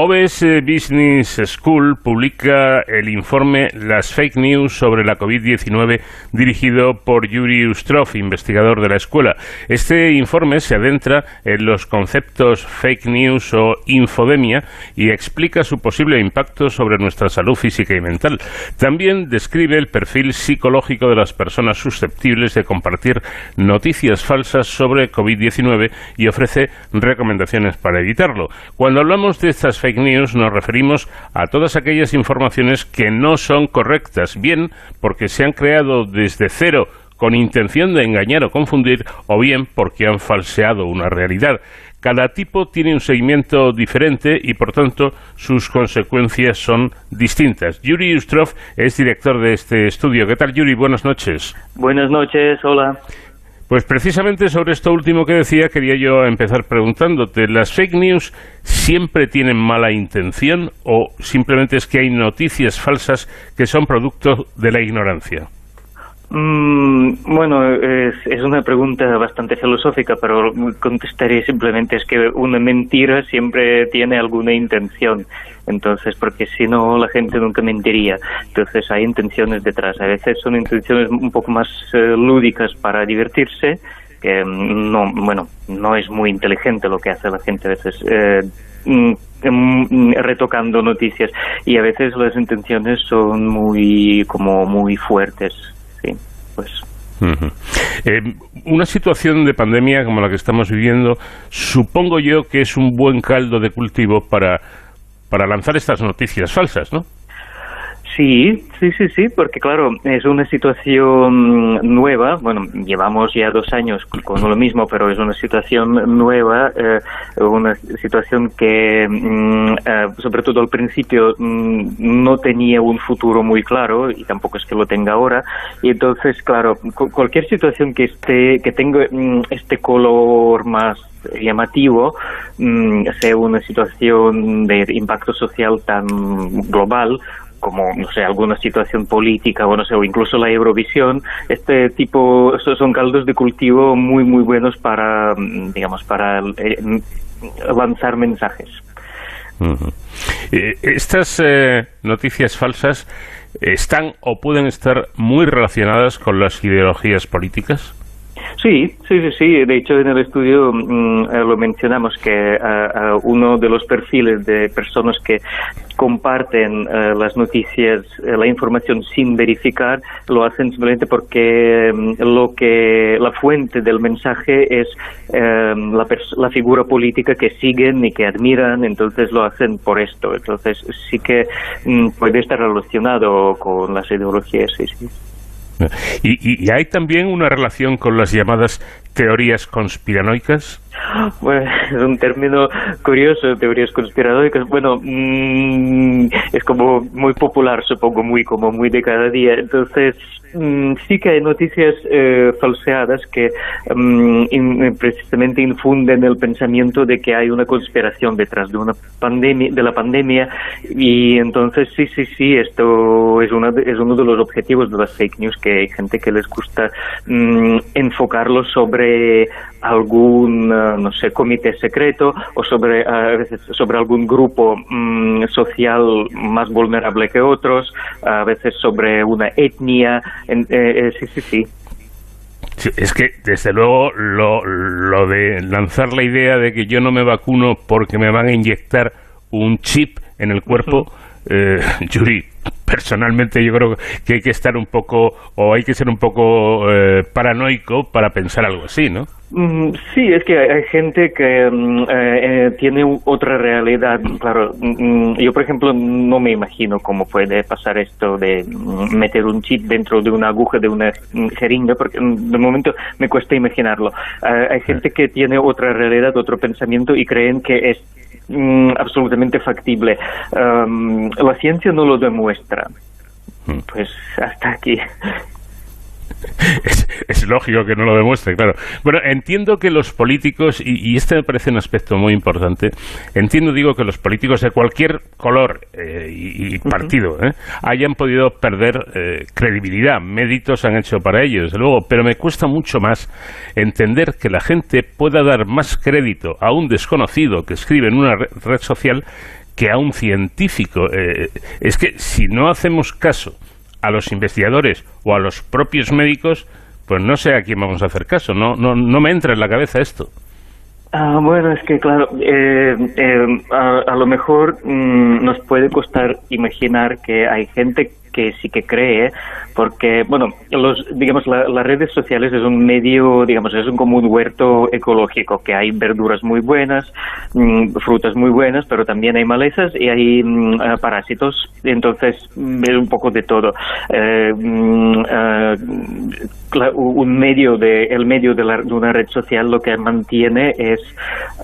OBS Business School publica el informe Las fake news sobre la COVID-19 dirigido por Yuri Ustrov, investigador de la escuela. Este informe se adentra en los conceptos fake news o infodemia y explica su posible impacto sobre nuestra salud física y mental. También describe el perfil psicológico de las personas susceptibles de compartir noticias falsas sobre COVID-19 y ofrece recomendaciones para evitarlo. Cuando hablamos de estas fake news nos referimos a todas aquellas informaciones que no son correctas, bien porque se han creado desde cero con intención de engañar o confundir, o bien porque han falseado una realidad. Cada tipo tiene un seguimiento diferente y, por tanto, sus consecuencias son distintas. Yuri Ustrov es director de este estudio. ¿Qué tal, Yuri? Buenas noches. Buenas noches, hola. Pues precisamente sobre esto último que decía quería yo empezar preguntándote, ¿las fake news siempre tienen mala intención o simplemente es que hay noticias falsas que son producto de la ignorancia? Mm, bueno, es, una pregunta bastante filosófica, pero contestaré simplemente es que una mentira siempre tiene alguna intención. Entonces, porque si no, la gente nunca mentiría. Entonces, hay intenciones detrás. A veces son intenciones un poco más eh, lúdicas para divertirse, que mm, no, bueno, no es muy inteligente lo que hace la gente a veces. Eh, mm, retocando noticias y a veces las intenciones son muy como muy fuertes sí pues eh, una situación de pandemia como la que estamos viviendo supongo yo que es un buen caldo de cultivo para para lanzar estas noticias falsas, ¿no? Sí, sí, sí, sí, porque claro, es una situación nueva, bueno, llevamos ya dos años con lo mismo, pero es una situación nueva, eh, una situación que, mm, eh, sobre todo al principio, mm, no tenía un futuro muy claro y tampoco es que lo tenga ahora, y entonces, claro, cualquier situación que esté, que tenga mm, este color más llamativo sea una situación de impacto social tan global como no sé alguna situación política o no sé o incluso la Eurovisión este tipo esos son caldos de cultivo muy muy buenos para mm, digamos para eh, lanzar mensajes. Eh, estas eh, noticias falsas están o pueden estar muy relacionadas con las ideologías políticas Sí, sí, sí, sí. De hecho, en el estudio mm, eh, lo mencionamos que uh, uno de los perfiles de personas que comparten las noticias, la información sin verificar, lo hacen simplemente porque um, lo que la fuente del mensaje es um, la, la, figura política que siguen y que admiran, entonces lo hacen por esto. Entonces sí que um, puede estar relacionado con las ideologías, sí, sí. Y, y, hay también una relación con las llamadas teorías conspiranoicas? Bueno, es un término curioso, teorías conspiranoicas. Bueno, mm, es como muy popular, supongo, muy como muy de cada día. Entonces, mm, sí que hay noticias eh, falseadas que mm, in- precisamente infunden el pensamiento de que hay una conspiración detrás de una pandemia, de la pandemia. Y entonces, sí, sí, sí, esto es, una es uno de los objetivos de las fake news, que hay gente que les gusta mm, enfocarlo sobre algún, eh, no sé, comité secreto o sobre, a veces sobre algún grupo mm, social más vulnerable que otros, a veces sobre una etnia. En- eh, eh, sí, sí, sí. Sí, es que, desde luego, lo, lo de lanzar la idea de que yo no me vacuno porque me van a inyectar un chip en el cuerpo, eh, [laughs] Yuri, personalmente yo creo que hay que estar un poco, o hay que ser un poco eh, paranoico para pensar algo así, ¿no? Mm, Sí, es que hay gente que mm, eh, eh, tiene otra realidad. Claro, mm, yo por ejemplo no me imagino cómo puede pasar esto de meter un chip dentro de una aguja de una jeringa, porque de momento me cuesta imaginarlo. Eh, hay gente que tiene otra realidad, otro pensamiento y creen que es mm, absolutamente factible. Um, la ciencia no lo demuestra. Pues hasta aquí. es, es lógico que no lo demuestre, claro. Bueno, entiendo que los políticos, y, y este me parece un aspecto muy importante, entiendo, digo, que los políticos de cualquier color eh, y, y partido eh, hayan podido perder eh, credibilidad, méritos han hecho para ello, desde luego, pero me cuesta mucho más entender que la gente pueda dar más crédito a un desconocido que escribe en una re- red social que a un científico. Eh, es que si no hacemos caso a los investigadores o a los propios médicos, pues no sé a quién vamos a hacer caso. No, no, no me entra en la cabeza esto. Ah, bueno, es que claro, eh, eh, a, lo mejor mm, nos puede costar imaginar que hay gente que sí que cree, porque, bueno, los, digamos, la- las redes sociales es un medio, digamos, es un, como un huerto ecológico, que hay verduras muy buenas, mm, frutas muy buenas, pero también hay malezas y hay mm, ah, parásitos, entonces mm, es un poco de todo. Eh, mm, ah, cla- un medio de el medio de, la- de una red social lo que mantiene es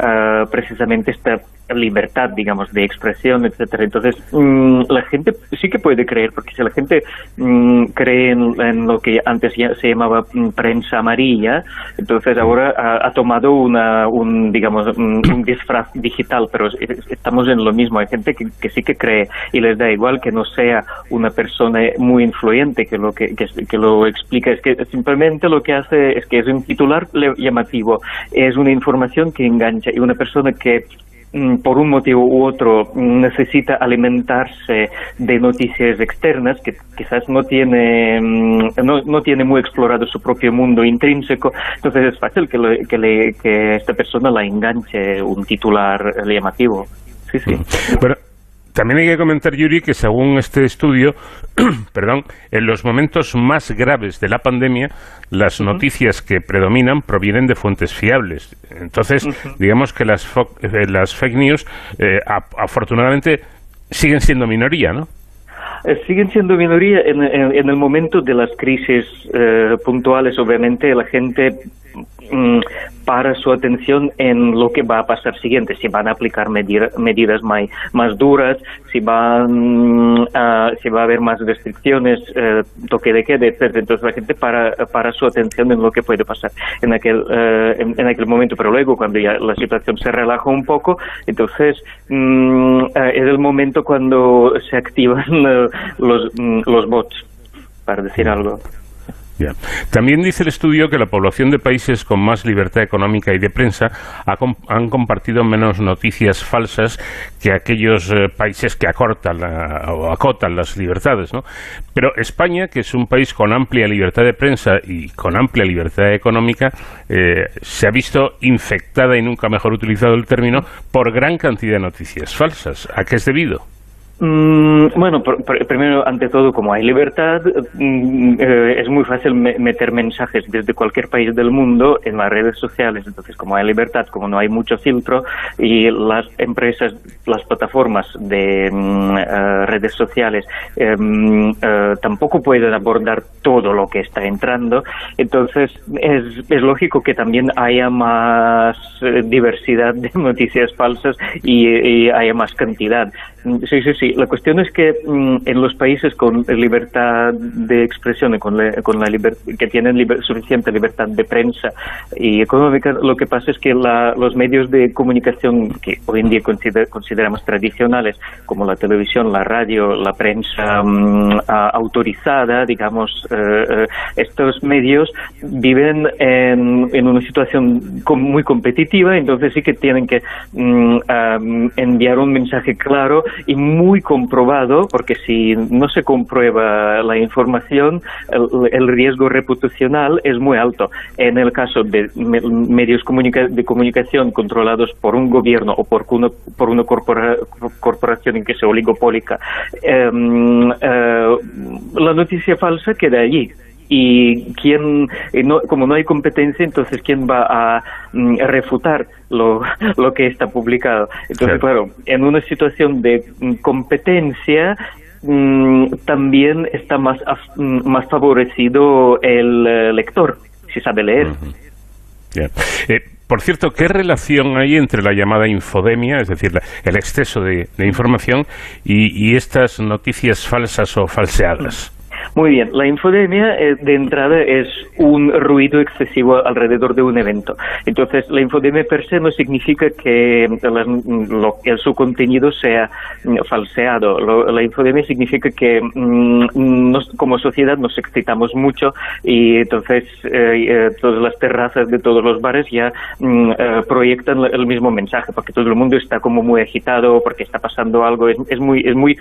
ah, precisamente esta libertad digamos de expresión etcétera entonces mm, la gente sí que puede creer porque si la gente mm, cree en, lo que antes ya se llamaba mm, prensa amarilla entonces ahora ha, tomado una un digamos un, un disfraz digital pero es- es- estamos en lo mismo. Hay gente que, sí que cree y les da igual que no sea una persona muy influyente que lo que, que, que lo explica. Es que simplemente lo que hace es que es un titular llamativo. Es una información que engancha y una persona que mm, por un motivo u otro mm, necesita alimentarse de noticias externas que quizás no tiene mm, no, no tiene muy explorado su propio mundo intrínseco. Entonces es fácil que, le- que, le- que esta persona la enganche un titular llamativo. Sí sí. Bueno, también hay que comentar, Yuri, que según este estudio, [clears throat] perdón, en los momentos más graves de la pandemia, las noticias que predominan provienen de fuentes fiables. Entonces, digamos que las, fo- eh, las fake news, eh, afortunadamente, siguen siendo minoría, ¿no? Eh, siguen siendo minoría en, en- en el momento de las crisis eh, puntuales. Obviamente la gente para su atención en lo que va a pasar siguiente, si van a aplicar medida- medidas más duras, si van mm, si va a haber más restricciones, eh, toque de queda, etcétera. Entonces la gente para, para su atención en lo que puede pasar en aquel eh, en, aquel momento, pero luego cuando ya la situación se relaja un poco, entonces mm, eh, es el momento cuando se activan [laughs] los, mm, los bots, para decir algo. También dice el estudio que la población de países con más libertad económica y de prensa ha han compartido menos noticias falsas que aquellos eh, países que acortan o acotan las libertades. ¿no? Pero España, que es un país con amplia libertad de prensa y con amplia libertad económica, eh, se ha visto infectada, y nunca mejor utilizado el término, por gran cantidad de noticias falsas. ¿A qué es debido? Mm, bueno, primero, ante todo, como hay libertad, mm, eh, es muy fácil meter mensajes desde cualquier país del mundo en las redes sociales. Entonces, como hay libertad, como no hay mucho filtro y las empresas, las plataformas de mm, eh, redes sociales em, eh, tampoco pueden abordar todo lo que está entrando, entonces es, lógico que también haya más diversidad de [laughs] noticias falsas y haya más cantidad. Sí, sí, sí. La cuestión es que mm, en los países con libertad de expresión y con la, con la que tienen suficiente libertad de prensa y económica, lo que pasa es que los medios de comunicación que hoy en día consideramos tradicionales, como la televisión, la radio, la prensa mm, autorizada, digamos, eh, eh, estos medios viven en, una situación muy competitiva, entonces sí que tienen que mm, enviar un mensaje claro y muy comprobado, porque si no se comprueba la información, el, riesgo reputacional es muy alto. En el caso de medios de comunicación controlados por un gobierno o por una, por una corporación en que sea oligopólica, em, eh, la noticia falsa queda allí y quién no, como no hay competencia entonces quién va a, mm, refutar lo, [laughs] lo, que está publicado entonces claro. en una situación de mm, competencia mm, también está más más favorecido el eh, lector si sabe leer eh, por cierto, ¿qué relación hay entre la llamada infodemia, es decir, el exceso de, información, y, y, estas noticias falsas o falseadas? Muy bien, la infodemia eh, de entrada es un ruido excesivo alrededor de un evento. Entonces, la infodemia per se no significa que su contenido sea mm, falseado. la infodemia significa que mm, como sociedad nos excitamos mucho y entonces eh, eh, todas las terrazas de todos los bares ya mm, proyectan el mismo mensaje, porque todo el mundo está como muy agitado, porque está pasando algo, es muy, es muy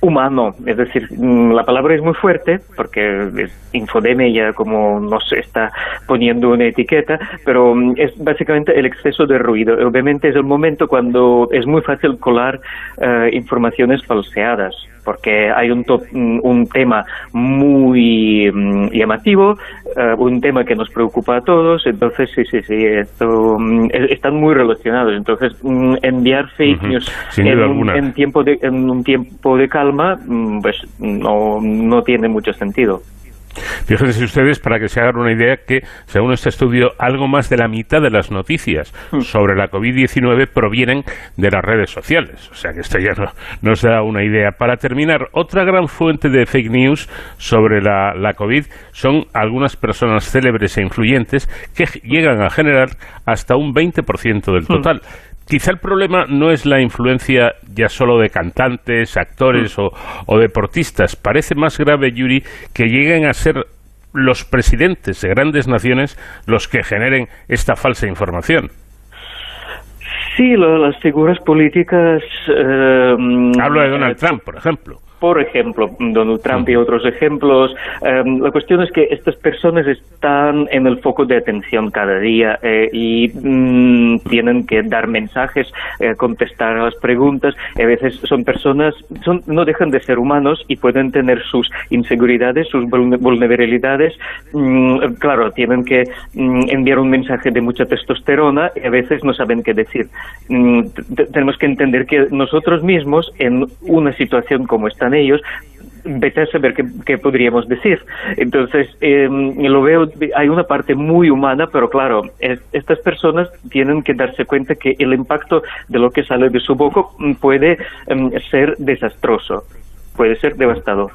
humano, es decir, la palabra es muy fuerte porque es infodemia como nos está poniendo una etiqueta, pero mm, es básicamente el exceso de ruido. Obviamente es el momento cuando es muy fácil colar eh, informaciones falseadas porque hay un, mm, un tema muy mm, llamativo, eh, un tema que nos preocupa a todos, entonces sí, sí, sí, esto, están muy relacionados. Entonces, enviar fake news en, tiempo de, en un tiempo de calma, pues no, no tiene mucho sentido. Fíjense ustedes, para que se hagan una idea, que según este estudio, algo más de la mitad de las noticias hmm. sobre la COVID-19 provienen de las redes sociales. O sea que esto ya no, nos da una idea. Para terminar, otra gran fuente de fake news sobre la, la COVID son algunas personas célebres e influyentes que llegan a generar hasta un 20% del hmm. total. Quizá el problema no es la influencia ya solo de cantantes, actores o, deportistas. Parece más grave, Yuri, que lleguen a ser los presidentes de grandes naciones los que generen esta falsa información. Sí, las figuras políticas. Eh, Hablo de Donald Trump, por ejemplo por ejemplo, Donald Trump y otros ejemplos. Em, la cuestión es que estas personas están en el foco de atención cada día eh, y mm, tienen que dar mensajes, eh, contestar a las preguntas. A veces son personas, son, no dejan de ser humanos y pueden tener sus inseguridades, sus vulnerabilidades. Mm, claro, tienen que mm, enviar un mensaje de mucha testosterona y a veces no saben qué decir. tenemos que entender que nosotros mismos, en una situación como esta, ellos, vete a saber qué, podríamos decir. Entonces, em, lo veo, hay una parte muy humana, pero claro, estas personas tienen que darse cuenta que el impacto de lo que sale de su boca puede em, ser desastroso, puede ser devastador.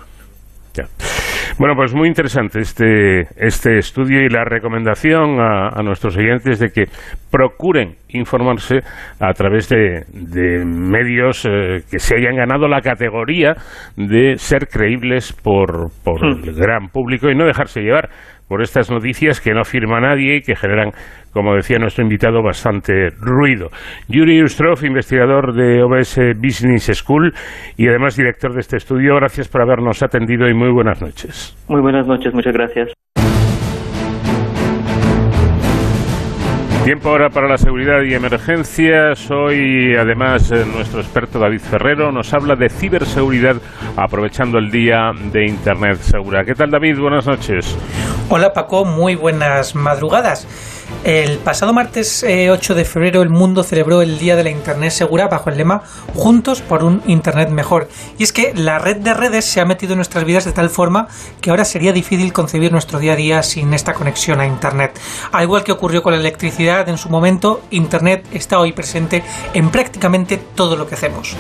Bueno, pues muy interesante este, este estudio y la recomendación a, nuestros oyentes de que procuren informarse a través de, medios eh, que se hayan ganado la categoría de ser creíbles por, por hmm. el gran público y no dejarse llevar por estas noticias que no firma nadie y que generan, como decía nuestro invitado, bastante ruido. Yuri Ustrov, investigador de OBS Business School y además director de este estudio, gracias por habernos atendido y muy buenas noches. Muy buenas noches, muchas gracias. Tiempo ahora para la seguridad y emergencias. Hoy, además, eh, nuestro experto David Ferrero nos habla de ciberseguridad aprovechando el día de Internet Segura. ¿Qué tal, David? Buenas noches. Hola, Paco. Muy buenas madrugadas. El pasado martes 8 eh, de febrero el mundo celebró el Día de la Internet Segura bajo el lema Juntos por un Internet mejor. Y es que la red de redes se ha metido en nuestras vidas de tal forma que ahora sería difícil concebir nuestro día a día sin esta conexión a Internet. Al igual que ocurrió con la electricidad en su momento, Internet está hoy presente en prácticamente todo lo que hacemos.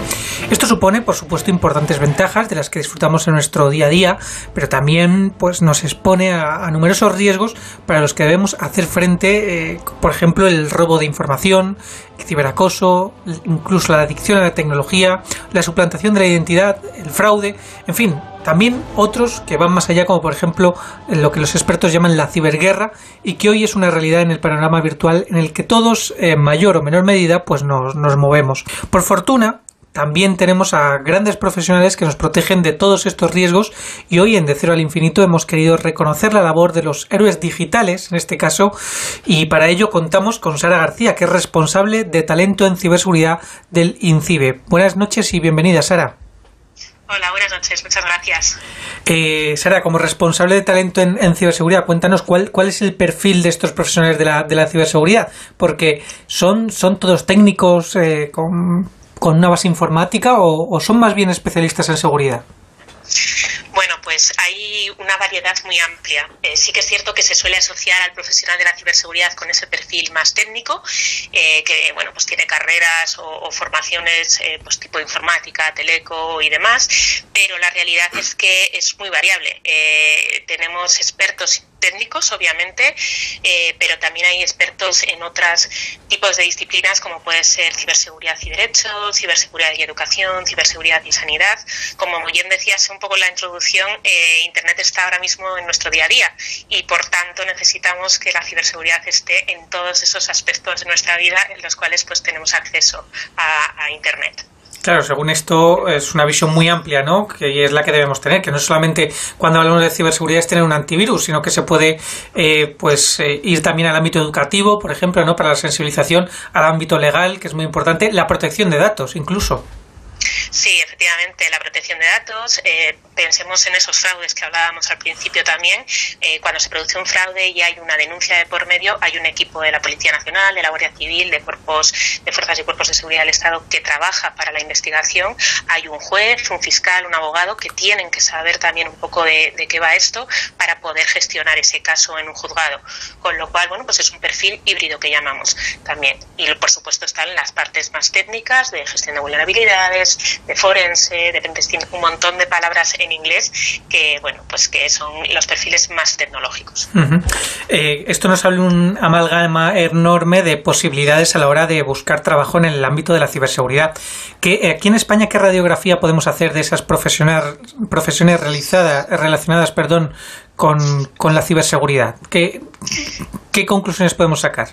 Esto supone, por supuesto, importantes ventajas de las que disfrutamos en nuestro día a día, pero también pues, nos expone a, a numerosos riesgos para los que debemos hacer frente eh, por ejemplo, el robo de información, el ciberacoso, incluso la adicción a la tecnología, la suplantación de la identidad, el fraude, en fin, también otros que van más allá, como por ejemplo lo que los expertos llaman la ciberguerra y que hoy es una realidad en el panorama virtual en el que todos, en mayor o menor medida, pues nos, nos movemos. Por fortuna, también tenemos a grandes profesionales que nos protegen de todos estos riesgos y hoy en De Cero al Infinito hemos querido reconocer la labor de los héroes digitales, en este caso, y para ello contamos con Sara García, que es responsable de talento en ciberseguridad del INCIBE. Buenas noches y bienvenida, Sara. Hola, buenas noches, muchas gracias. Eh, Sara, como responsable de talento en, ciberseguridad, cuéntanos cuál, cuál es el perfil de estos profesionales de la, de la ciberseguridad, porque son, son todos técnicos eh, con con una base informática o, son más bien especialistas en seguridad? Bueno, pues hay una variedad muy amplia. Eh, sí que es cierto que se suele asociar al profesional de la ciberseguridad con ese perfil más técnico, eh, que bueno, pues tiene carreras o, formaciones eh, pues tipo informática, teleco y demás, pero la realidad es que es muy variable. tenemos expertos técnicos, obviamente, eh, pero también hay expertos en otros tipos de disciplinas como puede ser ciberseguridad y derecho, ciberseguridad y educación, ciberseguridad y sanidad. Como bien decías un poco en la introducción, eh, Internet está ahora mismo en nuestro día a día y por tanto necesitamos que la ciberseguridad esté en todos esos aspectos de nuestra vida en los cuales pues tenemos acceso a Internet. Claro, según esto es una visión muy amplia, ¿no? Que es la que debemos tener, que no solamente cuando hablamos de ciberseguridad es tener un antivirus, sino que se puede eh, pues eh, ir también al ámbito educativo, por ejemplo, ¿no? Para la sensibilización, al ámbito legal, que es muy importante, la protección de datos, incluso. Sí, efectivamente, la protección de datos. Eh, pensemos en esos fraudes que hablábamos al principio también. Eh, cuando se produce un fraude y hay una denuncia de por medio, hay un equipo de la Policía Nacional, de la Guardia Civil, de cuerpos, de fuerzas y cuerpos de seguridad del Estado que trabaja para la investigación. Hay un juez, un fiscal, un abogado que tienen que saber también un poco de, de qué va esto para poder gestionar ese caso en un juzgado. Con lo cual, bueno, pues es un perfil híbrido que llamamos también. Y por supuesto están las partes más técnicas de gestión de vulnerabilidades, de forense, de un montón de palabras en inglés que, bueno, pues que son los perfiles más tecnológicos. Eh, esto nos habla un amalgama enorme de posibilidades a la hora de buscar trabajo en el ámbito de la ciberseguridad. Que eh, aquí en España, ¿qué radiografía podemos hacer de esas profesiones, realizadas, relacionadas, perdón, con, con la ciberseguridad? ¿Qué, ¿Qué conclusiones podemos sacar?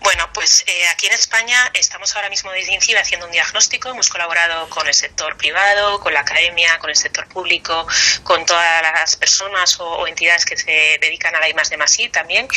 Bueno, pues eh, aquí en España estamos ahora mismo desde INCIBE haciendo un diagnóstico. Hemos colaborado con el sector privado, con la academia, con el sector público, con todas las personas o, entidades que se dedican a la I de I también.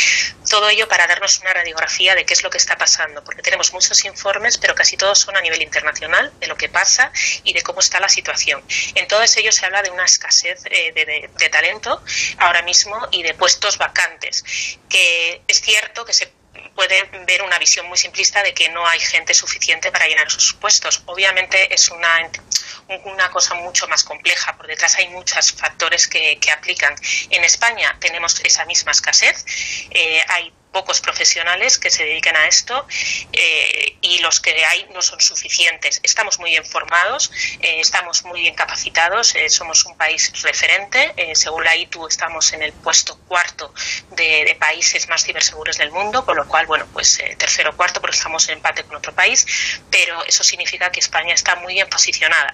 Todo ello para darnos una radiografía de qué es lo que está pasando, porque tenemos muchos informes, pero casi todos son a nivel internacional de lo que pasa y de cómo está la situación. En todos ellos se habla de una escasez eh, de talento ahora mismo y de puestos vacantes, que es cierto que se puede ver una visión muy simplista de que no hay gente suficiente para llenar esos puestos. Obviamente es una, una cosa mucho más compleja. Por detrás hay muchos factores que, aplican. En España tenemos esa misma escasez. Eh, hay pocos profesionales que se dedican a esto eh, y los que hay no son suficientes. Estamos muy bien formados, eh, estamos muy bien capacitados, eh, somos un país referente. según la ITU estamos en el puesto cuarto de, países más ciberseguros del mundo, con lo cual, bueno, pues tercero cuarto porque estamos en empate con otro país, pero eso significa que España está muy bien posicionada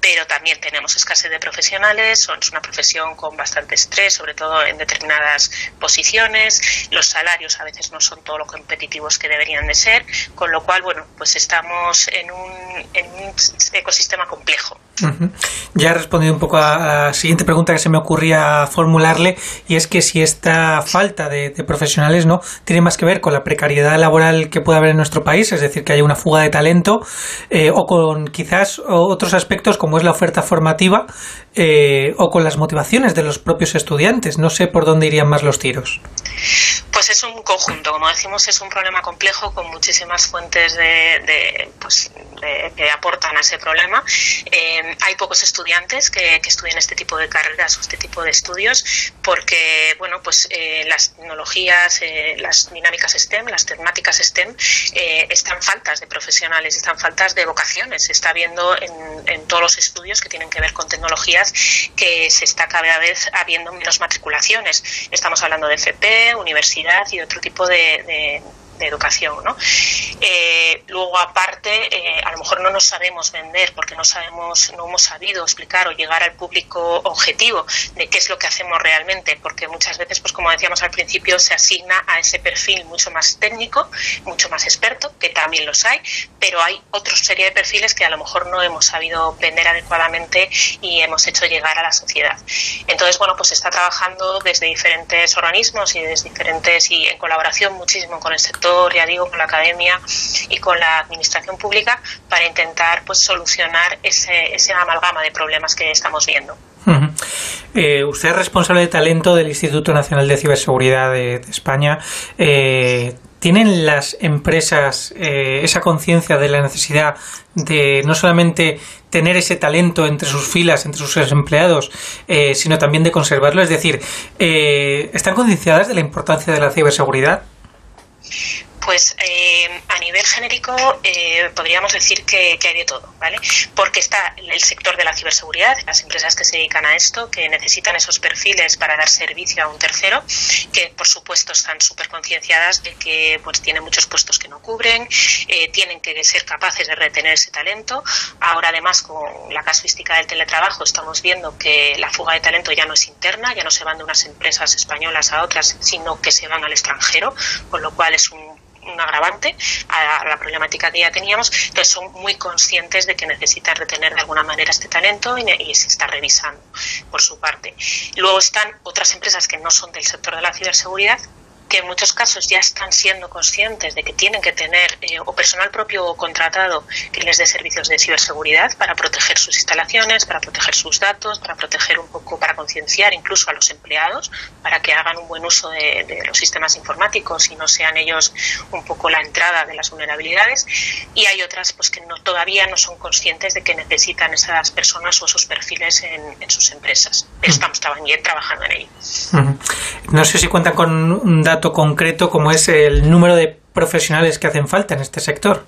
pero también tenemos escasez de profesionales, es una profesión con bastante estrés, sobre todo en determinadas posiciones, los salarios a veces no son todo lo competitivos que deberían de ser, con lo cual, bueno, pues estamos en un, en un ecosistema complejo. Ya he respondido un poco a la siguiente pregunta que se me ocurría formularle y es que si esta falta de, profesionales no tiene más que ver con la precariedad laboral que puede haber en nuestro país, es decir, que haya una fuga de talento eh, o con quizás otros aspectos como es la oferta formativa eh, o con las motivaciones de los propios estudiantes. No sé por dónde irían más los tiros. Pues es un conjunto, como decimos, es un problema complejo con muchísimas fuentes de, pues, que aportan a ese problema. Eh, hay pocos estudiantes que, estudian este tipo de carreras o este tipo de estudios porque, bueno, pues eh, las tecnologías, eh, las dinámicas STEM, las temáticas STEM están faltas de profesionales, están faltas de vocaciones. Se está viendo en, en todos los estudios que tienen que ver con tecnologías que se está cada vez habiendo menos matriculaciones. Estamos hablando de FP, universidad y otro tipo de, de educación. ¿no? Eh, luego, aparte, eh, a lo mejor no nos sabemos vender porque no sabemos, no hemos sabido explicar o llegar al público objetivo de qué es lo que hacemos realmente, porque muchas veces, pues como decíamos al principio, se asigna a ese perfil mucho más técnico, mucho más experto, que también los hay, pero hay otra serie de perfiles que a lo mejor no hemos sabido vender adecuadamente y hemos hecho llegar a la sociedad. Entonces, bueno, pues está trabajando desde diferentes organismos y desde diferentes y en colaboración muchísimo con el sector ya digo, con la academia y con la administración pública para intentar pues solucionar ese, ese amalgama de problemas que estamos viendo. Eh, usted es responsable de talento del Instituto Nacional de Ciberseguridad de, España. Eh, ¿Tienen las empresas eh, esa conciencia de la necesidad de no solamente tener ese talento entre sus filas, entre sus empleados, sino también de conservarlo? Es decir, ¿están concienciadas de la importancia de la ciberseguridad? Shh. Pues eh, a nivel genérico eh, podríamos decir que, hay de todo, ¿vale? Porque está el sector de la ciberseguridad, las empresas que se dedican a esto, que necesitan esos perfiles para dar servicio a un tercero, que por supuesto están súper concienciadas de que pues tienen muchos puestos que no cubren, eh, tienen que ser capaces de retener ese talento. Ahora además con la casuística del teletrabajo estamos viendo que la fuga de talento ya no es interna, ya no se van de unas empresas españolas a otras, sino que se van al extranjero, con lo cual es un un agravante a la problemática que ya teníamos, entonces son muy conscientes de que necesitan retener de alguna manera este talento y, se está revisando por su parte. Luego están otras empresas que no son del sector de la ciberseguridad que en muchos casos ya están siendo conscientes de que tienen que tener eh, o personal propio o contratado que les dé servicios de ciberseguridad para proteger sus instalaciones, para proteger sus datos, para proteger un poco, para concienciar incluso a los empleados, para que hagan un buen uso de, los sistemas informáticos y no sean ellos un poco la entrada de las vulnerabilidades. Y hay otras pues que no, todavía no son conscientes de que necesitan esas personas o esos perfiles en, sus empresas. Estamos trabajando en ello. No sé si cuentan con un dato concreto como es el número de profesionales que hacen falta en este sector.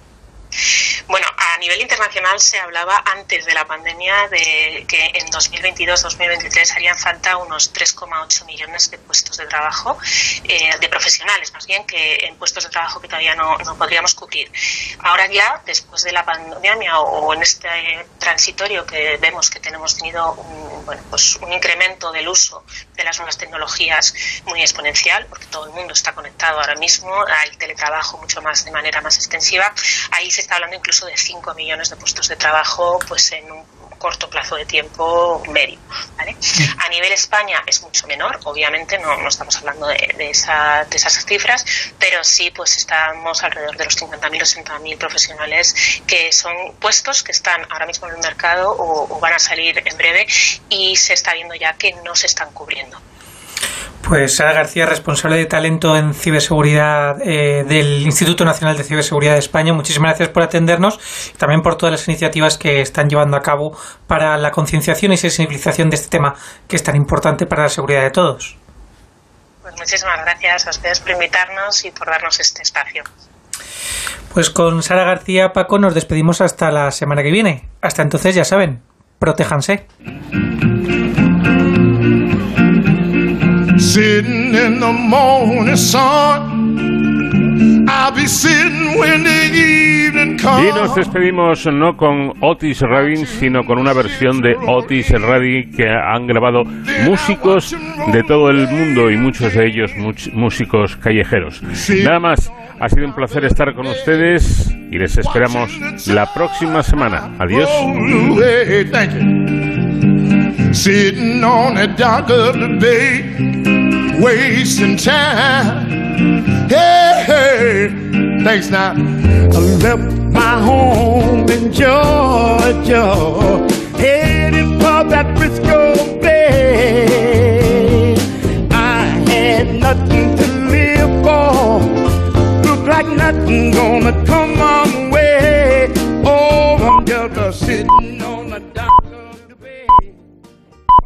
Bueno, a nivel internacional se hablaba antes de la pandemia de que en 2022-2023 harían falta unos 3,8 millones de puestos de trabajo, eh, de profesionales más bien, que en puestos de trabajo que todavía no, podríamos cubrir. Ahora ya, después de la pandemia o, en este transitorio que vemos que tenemos tenido un, bueno, pues un incremento del uso de las nuevas tecnologías muy exponencial, porque todo el mundo está conectado ahora mismo, hay teletrabajo mucho más de manera más extensiva, ahí se está hablando incluso de 5 millones de puestos de trabajo pues en un corto plazo de tiempo medio. A nivel España es mucho menor, obviamente no, no estamos hablando de, de, esa, de, esas cifras, pero sí pues estamos alrededor de los 50.000 o 60.000 profesionales que son puestos que están ahora mismo en el mercado o, o van a salir en breve y se está viendo ya que no se están cubriendo. Pues Sara García, responsable de talento en ciberseguridad eh, del Instituto Nacional de Ciberseguridad de España, muchísimas gracias por atendernos y también por todas las iniciativas que están llevando a cabo para la concienciación y sensibilización de este tema que es tan importante para la seguridad de todos. Pues muchísimas gracias a ustedes por invitarnos y por darnos este espacio. Pues con Sara García, Paco, nos despedimos hasta la semana que viene. Hasta entonces, ya saben, protéjanse. Sitting in the morning sun. Y nos despedimos no con Otis Redding, sino con una versión de Otis Redding que han grabado músicos de todo el mundo y muchos de ellos músicos callejeros. Nada más, ha sido un placer estar con ustedes y les esperamos la próxima semana. Adiós. Hey, hey, thanks now. I left my home in Georgia, headed for that Frisco Bay. I had nothing to live for. Look like nothing gonna come my way. Oh, I'm just sitting.